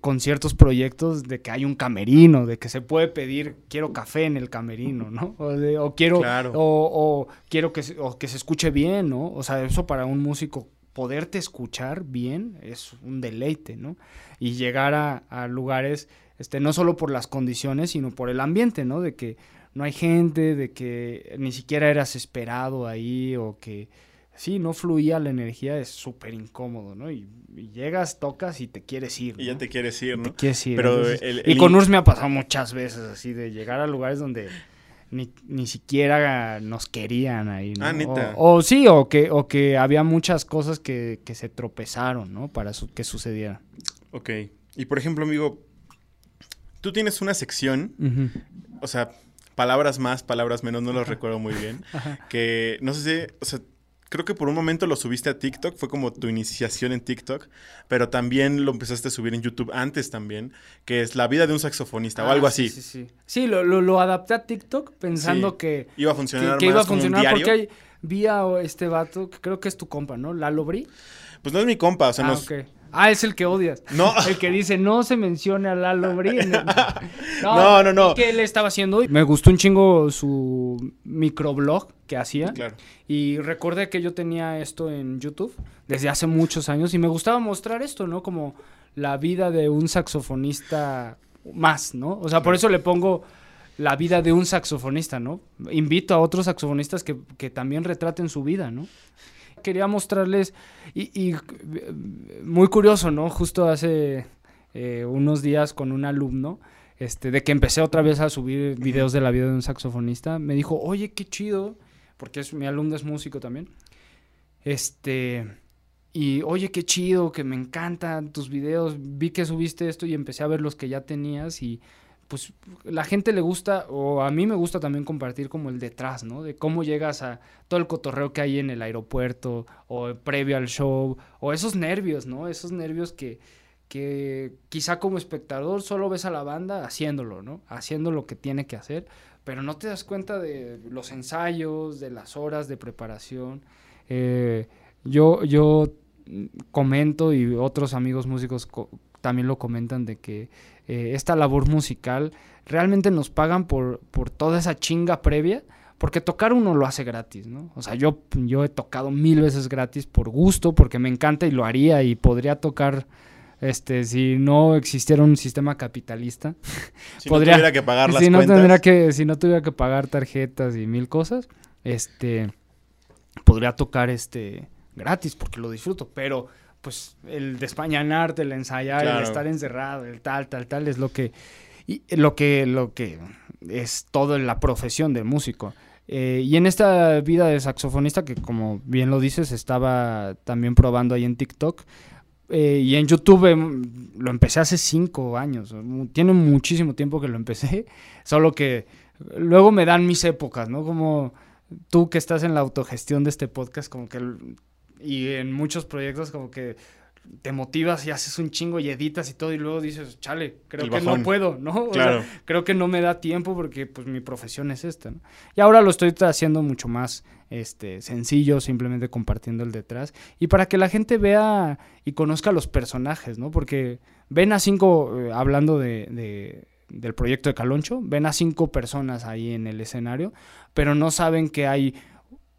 con ciertos proyectos de que hay un camerino, de que se puede pedir, quiero café en el camerino, ¿no? O, quiero, o, quiero que, que se escuche bien, ¿no? O sea, eso para un músico, poderte escuchar bien es un deleite, ¿no? Y llegar a, a lugares, este, no solo por las condiciones, sino por el ambiente, ¿no? De que no hay gente, de que ni siquiera eras esperado ahí o que sí, no fluía la energía, es súper incómodo, ¿no? Y, llegas, tocas y te quieres ir. Y ya te quieres ir, ¿no? Te quieres ir. Pero Y con URSS me ha pasado muchas veces así, de llegar a lugares donde ni, ni siquiera nos querían ahí, ¿no? Ah, neta. O, sí, o que, o que había muchas cosas que, que se tropezaron, ¿no? Para que sucediera. Ok. Y por ejemplo, amigo, tú tienes una sección, o sea, palabras más, palabras menos, no lo recuerdo muy bien, [LAUGHS] que no sé si, o sea, creo que por un momento lo subiste a TikTok, fue como tu iniciación en TikTok, pero también lo empezaste a subir en YouTube antes también, que es La vida de un saxofonista o algo ah, así. Sí, sí, sí. Sí, lo, lo, adapté a TikTok pensando que iba a funcionar que, iba a funcionar porque hay, vi a este vato, que creo que es tu compa, ¿no? Lalo Bri. Pues no es mi compa, o sea, ah, nos, Ah, es el que odias. No. El que dice, no se mencione a Lalo Brin. [LAUGHS] No, no, no. ¿Qué él estaba haciendo? Me gustó un chingo su microblog que hacía. Claro. Y recordé que yo tenía esto en YouTube desde hace muchos años y me gustaba mostrar esto, ¿no? Como la vida de un saxofonista más, ¿no? O sea, por eso le pongo la vida de un saxofonista, ¿no? Invito a otros saxofonistas que, que también retraten su vida, ¿no? Quería mostrarles, y, muy curioso, ¿no? Justo hace eh, unos días con un alumno, este, de que empecé otra vez a subir videos de la vida de un saxofonista, me dijo, oye, qué chido, porque es, mi alumno es músico también. Este, y oye, qué chido, que me encantan tus videos, vi que subiste esto y empecé a ver los que ya tenías y pues la gente le gusta, o a mí me gusta también compartir como el detrás, ¿no? De cómo llegas a todo el cotorreo que hay en el aeropuerto, o previo al show, o esos nervios, ¿no? Esos nervios que, que quizá como espectador solo ves a la banda haciéndolo, ¿no? Haciendo lo que tiene que hacer, pero no te das cuenta de los ensayos, de las horas de preparación. Eh, yo, yo comento y otros amigos músicos también lo comentan de que eh, esta labor musical, realmente nos pagan por, por toda esa chinga previa, porque tocar uno lo hace gratis, ¿no? O sea, yo, yo he tocado mil veces gratis por gusto, porque me encanta y lo haría y podría tocar, este, si no existiera un sistema capitalista. [LAUGHS] Si podría, no tuviera que pagar [LAUGHS] las si no que, si no tuviera que pagar tarjetas y mil cosas, este, podría tocar, este, gratis, porque lo disfruto, pero pues el despañanarte, el ensayar, el estar encerrado, el tal, tal, tal, es lo que, y, lo que, lo que es toda la profesión del músico. Eh, y en esta vida de saxofonista, que como bien lo dices, estaba también probando ahí en TikTok, eh, y en YouTube em, lo empecé hace cinco años. Tiene muchísimo tiempo que lo empecé. [LAUGHS] Solo que luego me dan mis épocas, ¿no? Como tú que estás en la autogestión de este podcast, como que y en muchos proyectos como que te motivas y haces un chingo y editas y todo y luego dices, chale, creo que no puedo, ¿no? [LAUGHS] creo que no me da tiempo porque pues mi profesión es esta, ¿no? Y ahora lo estoy haciendo mucho más este, sencillo, simplemente compartiendo el detrás y para que la gente vea y conozca los personajes, ¿no? Porque ven a cinco, eh, hablando de, del proyecto de Caloncho, ven a cinco personas ahí en el escenario, pero no saben que hay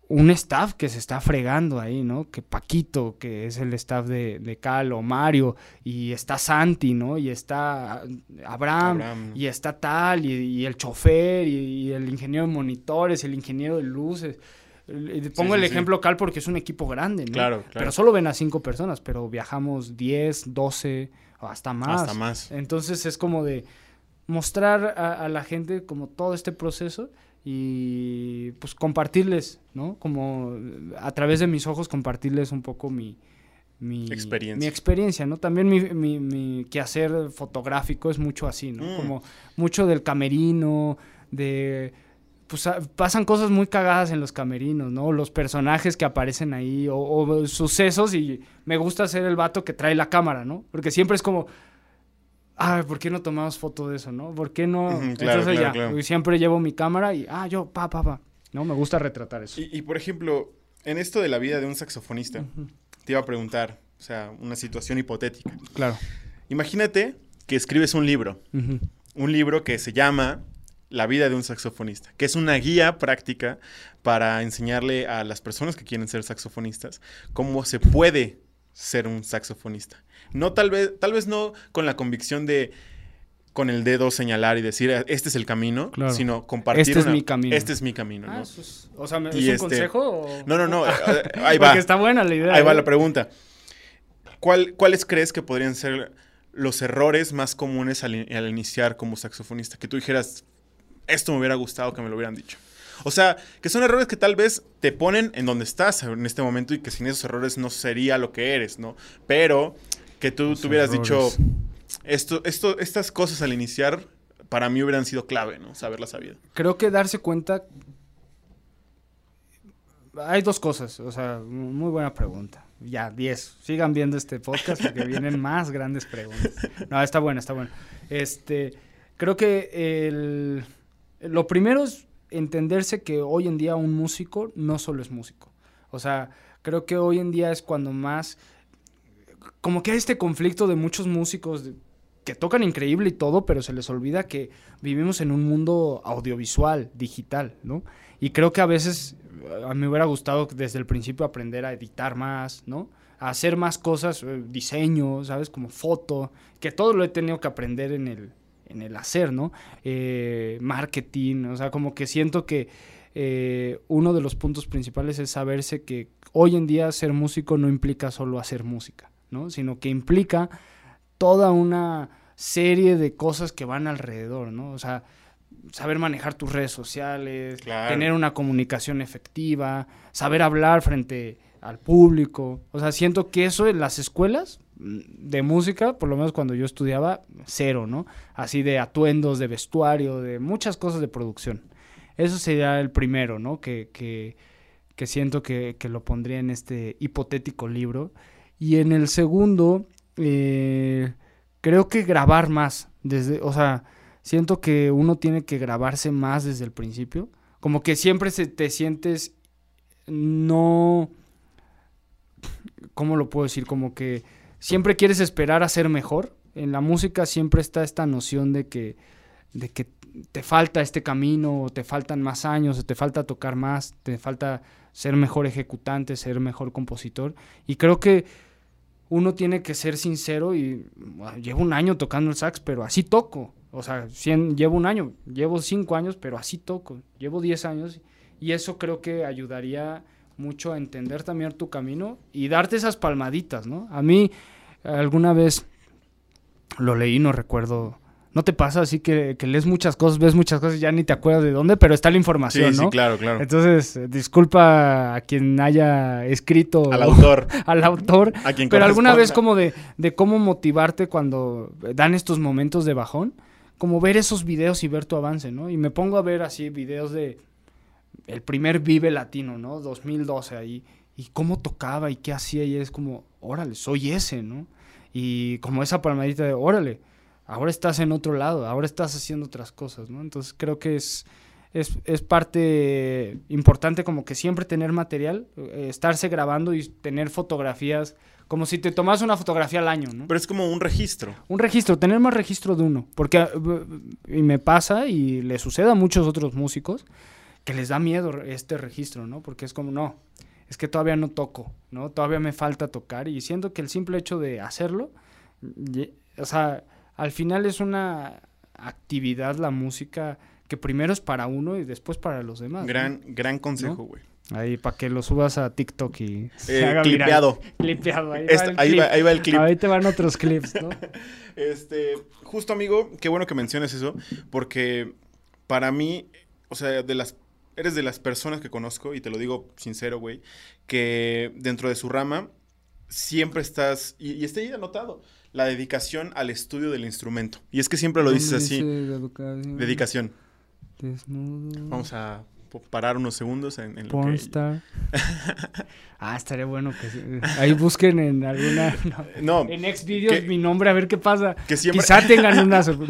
un staff que se está fregando ahí, ¿no? Que Paquito, que es el staff de, de Cal o Mario, y está Santi, ¿no? Y está Abraham, y está tal, y, el chofer, y, el ingeniero de monitores, el ingeniero de luces. Pongo el ejemplo Cal porque es un equipo grande, ¿no? Claro, claro. Pero solo ven a cinco personas, pero viajamos 10, 12 o hasta más. Hasta más. Entonces es como de mostrar a, a la gente como todo este proceso y pues compartirles, ¿no? Como a través de mis ojos compartirles un poco mi, mi experiencia. Mi experiencia, ¿no? También mi, mi, mi quehacer fotográfico es mucho así, ¿no? Mm. Como mucho del camerino, de... Pues pasan cosas muy cagadas en los camerinos, ¿no? Los personajes que aparecen ahí o, o sucesos y me gusta ser el vato que trae la cámara, ¿no? Porque siempre es como, ah, ¿por qué no tomamos foto de eso, no? ¿Por qué no? Entonces ya, siempre llevo mi cámara y, ah, yo, pa, pa, pa. No, me gusta retratar eso. Y, por ejemplo, en esto de la vida de un saxofonista, te iba a preguntar, o sea, una situación hipotética. Claro. Imagínate que escribes un libro, un libro que se llama La vida de un saxofonista, que es una guía práctica para enseñarle a las personas que quieren ser saxofonistas cómo se puede ser un saxofonista. No tal vez, tal vez no con la convicción de con el dedo señalar y decir este es el camino, sino compartir. Este es mi camino. Este es mi camino. Ah, o sea, ¿es un este consejo? No, no, no. Eh, ahí [LAUGHS] va. Porque está buena la idea. Ahí va ¿eh? la pregunta. ¿Cuál, ¿Cuáles crees que podrían ser los errores más comunes al, al iniciar como saxofonista? Que tú dijeras, esto me hubiera gustado que me lo hubieran dicho. O sea, que son errores que tal vez te ponen en donde estás en este momento y que sin esos errores no sería lo que eres, ¿no? Pero que tú hubieras dicho, esto, esto, estas cosas al iniciar para mí hubieran sido clave, ¿no? Saberla sabido. Creo que darse cuenta... Hay dos cosas, o sea, muy buena pregunta. Ya, diez. Sigan viendo este podcast porque [LAUGHS] vienen más grandes preguntas. No, está bueno, está bueno. Este, creo que el, lo primero es entenderse que hoy en día un músico no solo es músico. O sea, creo que hoy en día es cuando más... Como que hay este conflicto de muchos músicos que tocan increíble y todo, pero se les olvida que vivimos en un mundo audiovisual, digital, ¿no? Y creo que a veces a mí me hubiera gustado desde el principio aprender a editar más, ¿no? A hacer más cosas, eh, diseño, ¿sabes? Como foto, que todo lo he tenido que aprender en el, en el hacer, ¿no? Eh, marketing, o sea, como que siento que eh, uno de los puntos principales es saberse que hoy en día ser músico no implica solo hacer música, ¿no? Sino que implica toda una serie de cosas que van alrededor, ¿no? O sea, saber manejar tus redes sociales, Claro. tener una comunicación efectiva, saber hablar frente al público. O sea, siento que eso en las escuelas de música, por lo menos cuando yo estudiaba, cero, ¿no? Así de atuendos, de vestuario, de muchas cosas de producción. Eso sería el primero, ¿no? Que, que, siento que, que lo pondría en este hipotético libro. Y en el segundo, eh, creo que grabar más. Desde, o sea, siento que uno tiene que grabarse más desde el principio. Como que siempre se te sientes no... ¿Cómo lo puedo decir? Como que siempre quieres esperar a ser mejor. En la música siempre está esta noción de que, de que te falta este camino, o te faltan más años, o te falta tocar más, te falta ser mejor ejecutante, ser mejor compositor. Y creo que uno tiene que ser sincero y bueno, llevo un año tocando el sax, pero así toco. O sea, cien- llevo un año, llevo cinco años, pero así toco. Llevo diez años y eso creo que ayudaría mucho a entender también tu camino y darte esas palmaditas, ¿no? A mí alguna vez lo leí, no recuerdo. ¿No te pasa así que, que lees muchas cosas, ves muchas cosas y ya ni te acuerdas de dónde, pero está la Sí, información, sí, ¿no? claro, claro. Entonces, eh, disculpa a quien haya escrito Al [LAUGHS] autor, al autor, a quien pero alguna vez como de, de cómo motivarte cuando dan estos momentos de bajón, como ver esos videos y ver tu avance, ¿no? Y me pongo a ver así videos de el primer Vive Latino, ¿no? 2012 ahí, y cómo tocaba y qué hacía y es como, órale, soy ese, ¿no? Y como esa palmadita de, órale, ahora estás en otro lado, ahora estás haciendo otras cosas, ¿no? Entonces creo que es, es, es parte importante como que siempre tener material, eh, estarse grabando y tener fotografías, como si te tomas una fotografía al año, ¿no? Pero es como un registro. Un registro, tener más registro de uno. Porque b- y me pasa y le sucede a muchos otros músicos que les da miedo este registro, ¿no? Porque es como, no, es que todavía no toco, ¿no? Todavía me falta tocar y siento que el simple hecho de hacerlo, ye- o sea, al final es una actividad la música que primero es para uno y después para los demás. ¿no? Gran, gran consejo, güey. Ahí para que lo subas a TikTok y se Eh, haga viral. clipeado. [LAUGHS] Clipeado, ahí, Esta- va el ahí, clip. va, ahí va el clip. Ahí te van otros clips, ¿no? [LAUGHS] Este, justo amigo, qué bueno que menciones eso, porque para mí, o sea, de las, eres de las personas que conozco, y te lo digo sincero, güey, que dentro de su rama siempre estás, y, y está ahí anotado, la dedicación al estudio del instrumento. Y es que siempre lo dices así, dedicación. Desnudo. Vamos a parar unos segundos en, en lo que... Pornstar. [LAUGHS] ah, estaría bueno que ahí busquen en alguna [LAUGHS] no, No, en Xvideos mi nombre a ver qué pasa. que siempre, Quizá tengan [LAUGHS] una sor-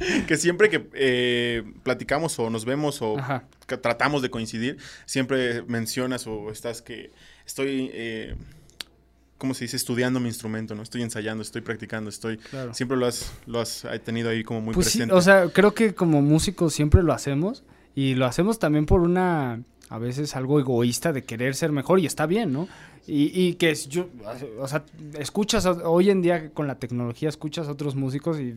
[LAUGHS] que siempre que eh, platicamos o nos vemos o que tratamos de coincidir, siempre mencionas o estás que estoy, eh, ¿cómo se dice? Estudiando mi instrumento, ¿no? Estoy ensayando, estoy practicando, estoy... Claro. Siempre lo has, lo has eh, tenido ahí como muy Pues sí, presente. o sea, creo que como músicos siempre lo hacemos y lo hacemos también por una a veces algo egoísta de querer ser mejor y está bien, ¿no? Y, y que es- yo, o sea, escuchas hoy en día con la tecnología escuchas a otros músicos y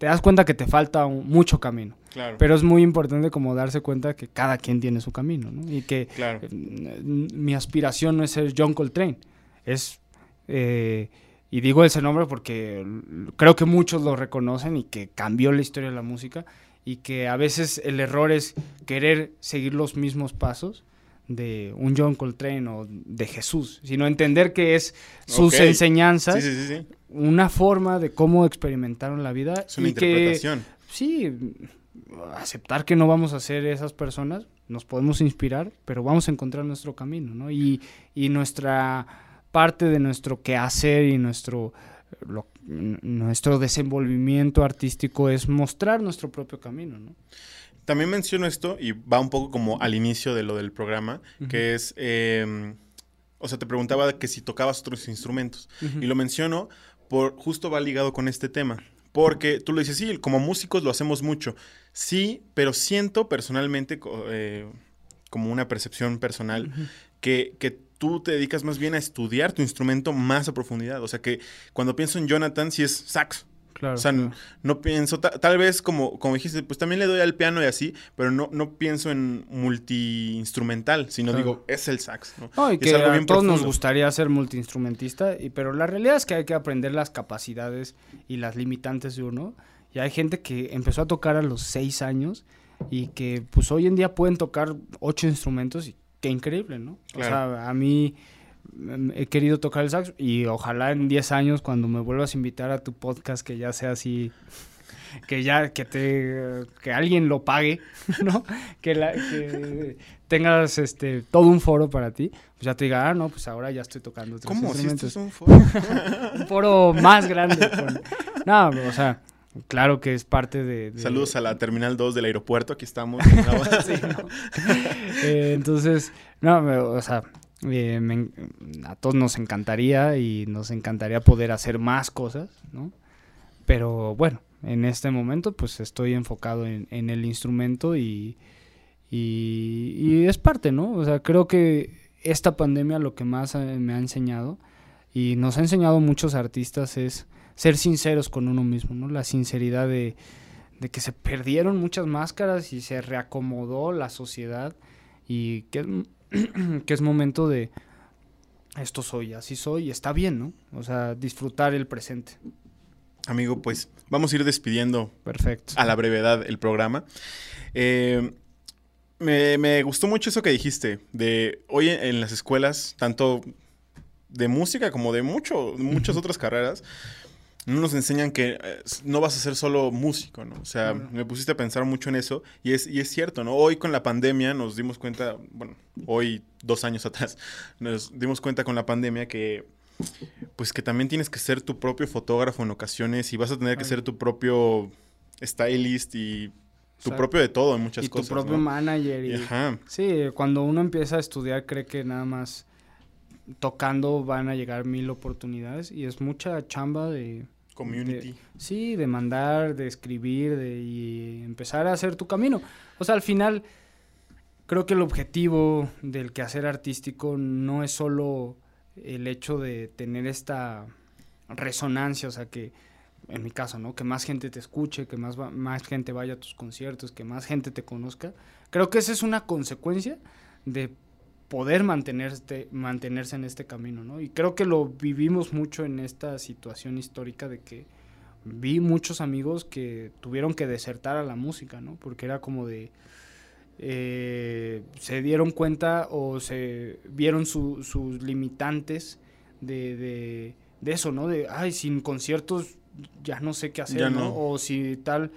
te das cuenta que te falta un- mucho camino. claro, Pero es muy importante como darse cuenta que cada quien tiene su camino, ¿no? Y que claro. eh, mi aspiración no es ser John Coltrane, es... eh, y digo ese nombre porque creo que muchos lo reconocen y que cambió la historia de la música y que a veces el error es querer seguir los mismos pasos de un John Coltrane o de Jesús, sino entender que es sus enseñanzas, sí, sí, sí. Una forma de cómo experimentaron la vida Es una y que interpretación. sí, aceptar que no vamos a ser esas personas, nos podemos inspirar, pero vamos a encontrar nuestro camino, ¿no? Y, y nuestra parte de nuestro quehacer y nuestro, lo- nuestro desenvolvimiento artístico es mostrar nuestro propio camino, ¿no? También menciono esto y va un poco como al inicio de lo del programa, que es, eh, o sea, te preguntaba que si tocabas otros instrumentos. Y lo menciono por justo va ligado con este tema. Porque tú lo dices, sí, como músicos lo hacemos mucho. Sí, pero siento personalmente, eh, como una percepción personal, que, que tú te dedicas más bien a estudiar tu instrumento más a profundidad. O sea que cuando pienso en Jonathan, sí es sax. Claro, o sea, no, pienso, tal vez como, como dijiste, pues también le doy al piano y así, pero no, no pienso en multiinstrumental, sino digo, es el sax, ¿no? y que a todos nos gustaría ser multiinstrumentista, y, pero la realidad es que hay que aprender las capacidades y las limitantes de uno. Y hay gente que empezó a tocar a los seis años y que pues hoy en día pueden tocar ocho instrumentos y qué increíble, ¿no? O sea, a mí he querido tocar el sax y ojalá en 10 años cuando me vuelvas a invitar a tu podcast que ya sea así que ya que te que alguien lo pague, [LAUGHS] ¿no? Que, la, que tengas este todo un foro para ti, pues ya te diga, ah, no, pues ahora ya estoy tocando otros ¿Cómo? instrumentos. un foro? [LAUGHS] un foro más grande. No, o sea, Claro que es parte de, Saludos a la Terminal 2 del aeropuerto, aquí estamos. [LAUGHS] Eh, entonces, no, o sea, eh, a todos nos encantaría y nos encantaría poder hacer más cosas, ¿no? Pero bueno, en este momento pues estoy enfocado en, el instrumento y, y, es parte, ¿no? O sea, creo que esta pandemia lo que más me ha enseñado y nos ha enseñado muchos artistas es ser sinceros con uno mismo, ¿no? La sinceridad de, que se perdieron muchas máscaras y se reacomodó la sociedad y que, [CLEARS THROAT] que es momento de esto soy, así soy y está bien, ¿no? O sea, disfrutar el presente. Amigo, pues vamos a ir despidiendo Perfecto. a la brevedad el programa. Eh, me, gustó mucho eso que dijiste, de hoy en, las escuelas, tanto de música como de mucho, muchas otras carreras, no nos enseñan que eh, no vas a ser solo músico, ¿no? O sea, me pusiste a pensar mucho en eso y es, y es cierto, ¿no? Hoy con la pandemia nos dimos cuenta, bueno, hoy dos años atrás, [LAUGHS] nos dimos cuenta con la pandemia que pues que también tienes que ser tu propio fotógrafo en ocasiones y vas a tener que ser tu propio stylist y tu propio de todo en muchas cosas. Tu propio manager. Y, Ajá. Sí, cuando uno empieza a estudiar cree que nada más tocando van a llegar mil oportunidades y es mucha chamba de... Community. sí, de mandar, de escribir, de y empezar a hacer tu camino. O sea, al final creo que el objetivo del quehacer artístico no es solo el hecho de tener esta resonancia, o sea, que en mi caso, ¿no? Que más gente te escuche, que más, más gente vaya a tus conciertos, que más gente te conozca. Creo que esa es una consecuencia de poder mantenerse, mantenerse en este camino, ¿no? Y creo que lo vivimos mucho en esta situación histórica de que vi muchos amigos que tuvieron que desertar a la música, ¿no? Porque era como de... Eh, se dieron cuenta o se vieron sus limitantes de, de, eso, ¿no? De, ay, sin conciertos ya no sé qué hacer, ¿no? O si tal...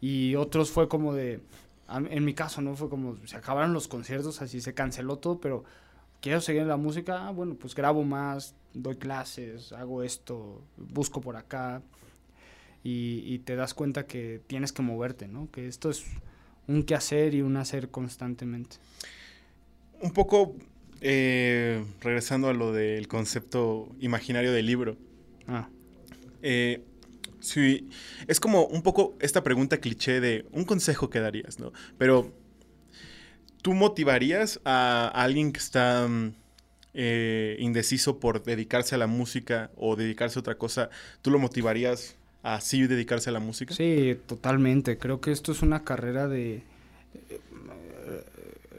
Y otros fue como de en mi caso, ¿no? Fue como, se acabaron los conciertos, así se canceló todo, pero quiero seguir en la música, ah, bueno, pues grabo más, doy clases, hago esto, busco por acá, y, te das cuenta que tienes que moverte, ¿no? Que esto es un quehacer y un hacer constantemente. Un poco eh, regresando a lo del concepto imaginario del libro. Ah. Eh, Sí, es como un poco esta pregunta cliché de un consejo que darías, ¿no? Pero, ¿tú motivarías a, alguien que está mm, eh, indeciso por dedicarse a la música o dedicarse a otra cosa? ¿Tú lo motivarías a sí dedicarse a la música? Sí, totalmente. Creo que esto es una carrera de... Eh,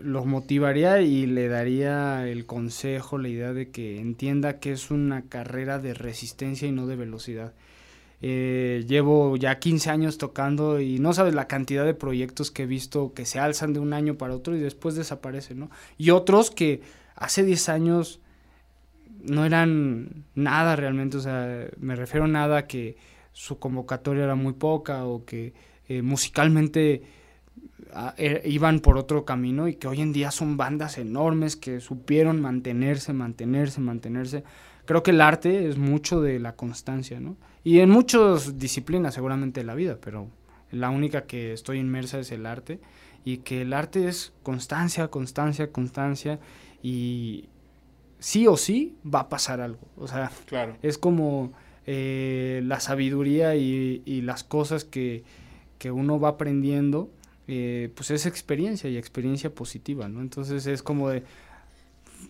lo motivaría y le daría el consejo, la idea de que entienda que es una carrera de resistencia y no de velocidad. Eh, llevo ya 15 años tocando y no sabes la cantidad de proyectos que he visto que se alzan de un año para otro y después desaparecen, ¿no? Y otros que hace 10 años no eran nada realmente, o sea, me refiero a nada que su convocatoria era muy poca o que eh, musicalmente ah, e, iban por otro camino y que hoy en día son bandas enormes que supieron mantenerse, mantenerse, mantenerse. Creo que el arte es mucho de la constancia, ¿no? Y en muchas disciplinas seguramente de la vida, pero la única que estoy inmersa es el arte. Y que el arte es constancia, constancia, constancia. Y sí o sí va a pasar algo. O sea, claro. es como eh, la sabiduría y, las cosas que, uno va aprendiendo, eh, pues es experiencia y experiencia positiva, ¿no? Entonces es como de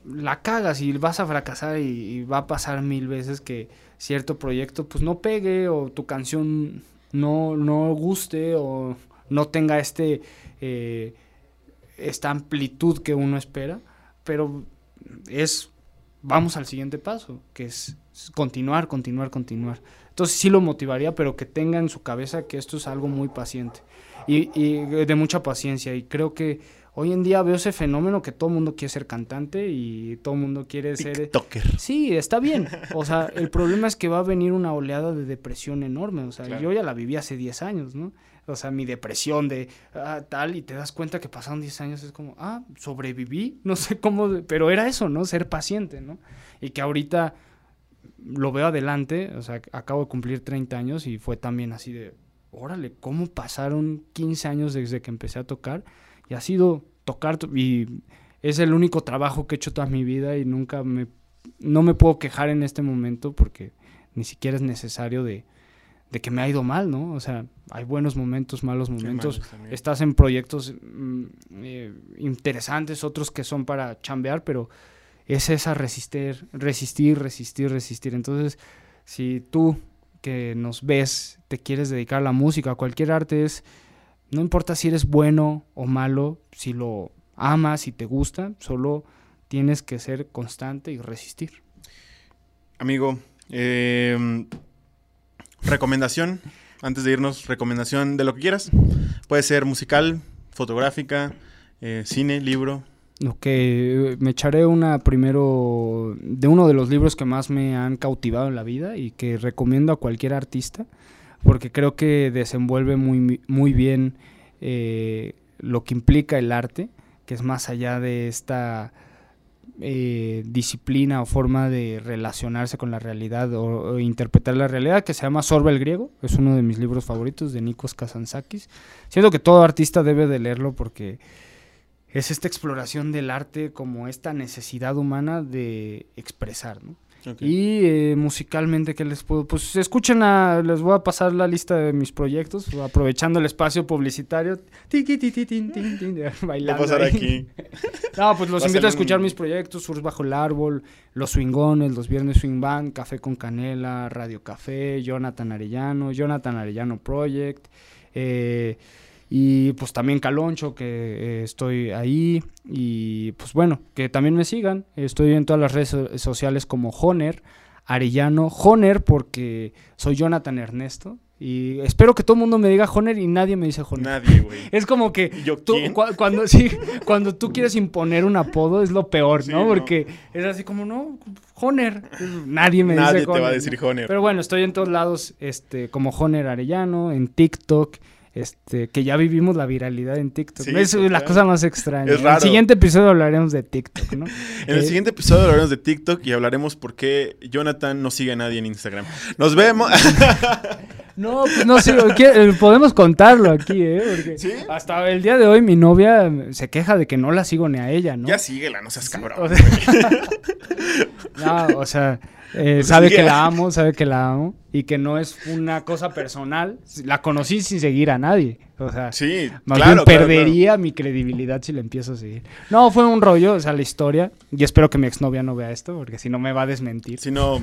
la cagas y vas a fracasar y, va a pasar mil veces que cierto proyecto pues no pegue o tu canción no, no guste o no tenga este eh, esta amplitud que uno espera, pero es vamos al siguiente paso, que es continuar, continuar, continuar. Entonces sí lo motivaría, pero que tenga en su cabeza que esto es algo muy paciente y, y de mucha paciencia. Y creo que hoy en día veo ese fenómeno que todo el mundo quiere ser cantante y todo el mundo quiere ser... TikToker. Sí, está bien. [LAUGHS] O sea, el problema es que va a venir una oleada de depresión enorme. O sea, Claro. yo ya la viví hace 10 años, ¿no? O sea, mi depresión de ah, tal y te das cuenta que pasaron 10 años es como, ah, sobreviví, [LAUGHS] no sé cómo, pero era eso, ¿no? Ser paciente, ¿no? Y que ahorita lo veo adelante, o sea, acabo de cumplir 30 años y fue también así de, órale, ¿cómo pasaron 15 años desde que empecé a tocar? Y ha sido tocar to- y es el único trabajo que he hecho toda mi vida y nunca me, no me puedo quejar en este momento porque ni siquiera es necesario de, de que me ha ido mal, ¿no? O sea, hay buenos momentos, malos momentos. malos. Estás en proyectos mm, eh, interesantes, otros que son para chambear, pero es esa resistir, resistir, resistir, resistir. Entonces, si tú que nos ves te quieres dedicar a la música, a cualquier arte, es, no importa si eres bueno o malo, si lo amas, si te gusta, solo tienes que ser constante y resistir. Amigo, eh, recomendación, antes de irnos, recomendación de lo que quieras. Puede ser musical, fotográfica, eh, cine, libro. Ok, eh, me echaré una primero de uno de los libros que más me han cautivado en la vida y que recomiendo a cualquier artista porque creo que desenvuelve muy, muy bien eh, lo que implica el arte, que es más allá de esta eh, disciplina o forma de relacionarse con la realidad o, o interpretar la realidad, que se llama Sorba el Griego, es uno de mis libros favoritos de Nikos Kazantzakis. Siento que todo artista debe de leerlo porque es esta exploración del arte como esta necesidad humana de expresar, ¿no? Y eh, musicalmente, ¿qué les puedo? Pues escuchen, a, les voy a pasar la lista de mis proyectos, aprovechando el espacio publicitario. Bailando pasar aquí. [LAUGHS] No, pues los a invito a escuchar mis proyectos, Surf Bajo el Árbol, Los Swingones, Los Viernes Swing Band, Café con Canela, Radio Café, Jonathan Arellano, Jonathan Arellano Project, eh, y pues también Caloncho, que eh, estoy ahí, y pues bueno, que también me sigan, estoy en todas las redes so- sociales como Joner, Arellano, Joner porque soy Jonathan Ernesto, y espero que todo el mundo me diga Joner y nadie me dice Joner. Nadie, güey. [LAUGHS] Es como que ¿Y yo tú, cuando, sí, cuando tú quieres imponer un apodo es lo peor, Sí, ¿no? no. Porque es así como, no, Joner. Nadie me Nadie dice te va a Joner, decir. Pero bueno, estoy en todos lados este, como Joner Arellano, en TikTok. Este, que ya vivimos la viralidad en TikTok. Sí, es la cosa más extraña. En el siguiente episodio hablaremos de TikTok, ¿no? [LAUGHS] En el Eh, siguiente episodio hablaremos de TikTok y hablaremos por qué Jonathan no sigue a nadie en Instagram. Nos vemos. [LAUGHS] No, pues no sé, ¿qué? podemos contarlo aquí, ¿eh? Porque ¿Sí? hasta el día de hoy mi novia se queja de que no la sigo ni a ella, ¿no? ya síguela, no seas cabrón. O sea, [LAUGHS] no, o sea, eh, [LAUGHS] sabe que la amo, sabe que la amo y que no es una cosa personal. La conocí sin seguir a nadie. O sea, Sí, más claro, bien claro, perdería mi credibilidad si la empiezo a seguir. No, fue un rollo, o sea, la historia. Y espero que mi exnovia no vea esto, porque si no me va a desmentir. Si no,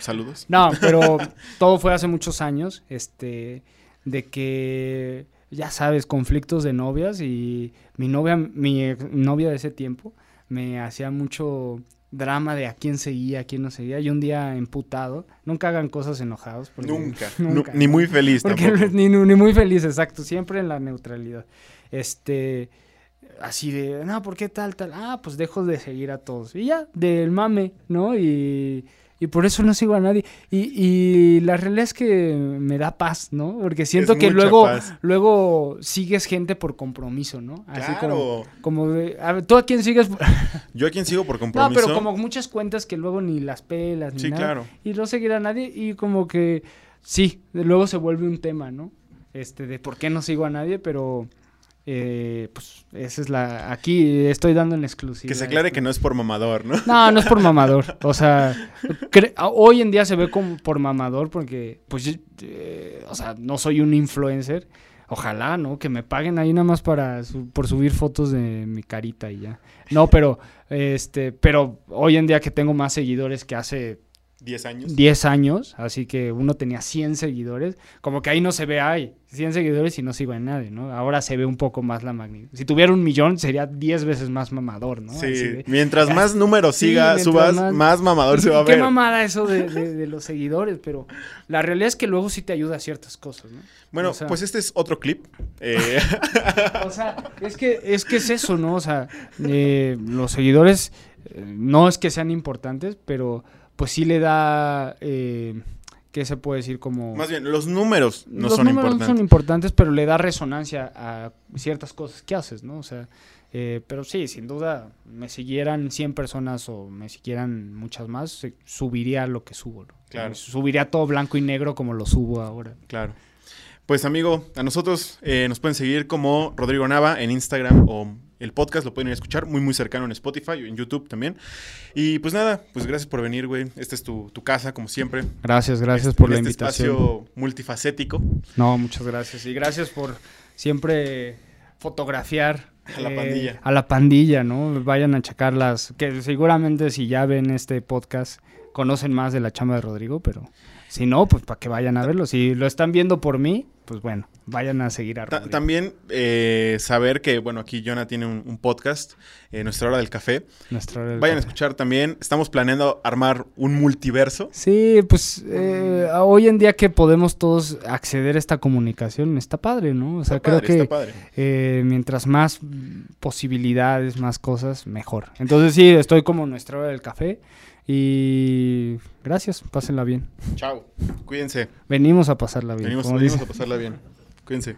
saludos. No, pero [LAUGHS] todo fue hace muchos años, este, de que, ya sabes, conflictos de novias y mi novia, mi novia de ese tiempo me hacía mucho drama de a quién seguía, a quién no seguía. Y un día emputado, nunca hagan cosas enojados. porque- Nunca. [LAUGHS] nunca. Nu- ni muy feliz Porque tampoco. [LAUGHS] ni, ni muy feliz, exacto, siempre en la neutralidad. Este, así de, no, ¿por qué tal, tal? Ah, pues dejo de seguir a todos. Y ya, del mame, ¿no? Y, y por eso no sigo a nadie. Y, y la realidad es que me da paz, ¿no? Porque siento que luego, paz. luego sigues gente por compromiso, ¿no? Así como, Claro. como de, a ver, ¿tú a quién sigues? [LAUGHS] Yo a quien sigo por no, compromiso. pero como muchas cuentas que luego ni las pelas, ni Sí, nada claro. y no seguir a nadie y como que sí, luego se vuelve un tema, ¿no? Este, de por qué no sigo a nadie, pero eh, pues esa es la, aquí estoy dando en exclusiva. Que se aclare que no es por mamador, ¿no? No, no es por mamador, [LAUGHS] o sea, hoy en día se ve como por mamador porque, pues, eh, o sea, no soy un influencer, Ojalá, ¿no? Que me paguen ahí nada más para su- por subir fotos de mi carita y ya. No, pero este, pero hoy en día que tengo más seguidores que hace 10 años. 10 años, así que uno tenía 100 seguidores, como que ahí no se ve, ay, 100 seguidores y no sigo a nadie, ¿no? Ahora se ve un poco más la magnitud. Si tuviera un millón sería 10 veces más mamador, ¿no? Sí, de- mientras [LAUGHS] más números siga, subas, más- más, mamador se va a Qué ver. mamada eso de, de- [LAUGHS] de los seguidores, pero la realidad es que luego sí te ayuda a ciertas cosas, ¿no? Bueno, O sea- pues este es otro clip. Eh, [LAUGHS] O sea, es que es, que es eso, ¿no? O sea, eh, los seguidores eh, no es que sean importantes, pero pues sí le da, eh, ¿qué se puede decir? Como... más bien, los números no los son números importantes. no son importantes, pero le da resonancia a ciertas cosas que haces, ¿no? O sea, eh, pero sí, sin duda, me siguieran 100 personas o me siguieran muchas más, subiría lo que subo, ¿no? Claro. Subiría todo blanco y negro como lo subo ahora. Claro. Pues amigo, a nosotros eh, nos pueden seguir como Rodrigo Nava en Instagram o el podcast lo pueden ir a escuchar muy muy cercano en Spotify o en YouTube también. Y pues nada, pues gracias por venir, güey. Esta es tu, tu casa, como siempre. Gracias, gracias Este- por la este invitación. espacio multifacético. No, muchas gracias. Y gracias por siempre fotografiar A la pandilla. A la pandilla, ¿no? Vayan a checarlas. Que seguramente si ya ven este podcast, conocen más de la chamba de Rodrigo, pero si no, pues para que vayan a verlo. Si lo están viendo por mí, pues bueno, vayan a seguir a Ta- también eh, saber que, bueno, aquí Jonah tiene un, un podcast, eh, Nuestra Hora del Café. Nuestra hora del Vayan a escuchar también. Estamos planeando armar un multiverso. Sí, pues eh, hoy en día que podemos todos acceder a esta comunicación, está padre, ¿no? O sea, Está padre, creo que padre. eh, mientras más posibilidades, más cosas, mejor. Entonces sí, estoy como en nuestra hora del café y gracias, pásenla bien. Chao. Cuídense. Venimos a pasarla bien. Venimos, venimos a pasarla bien. Cuídense.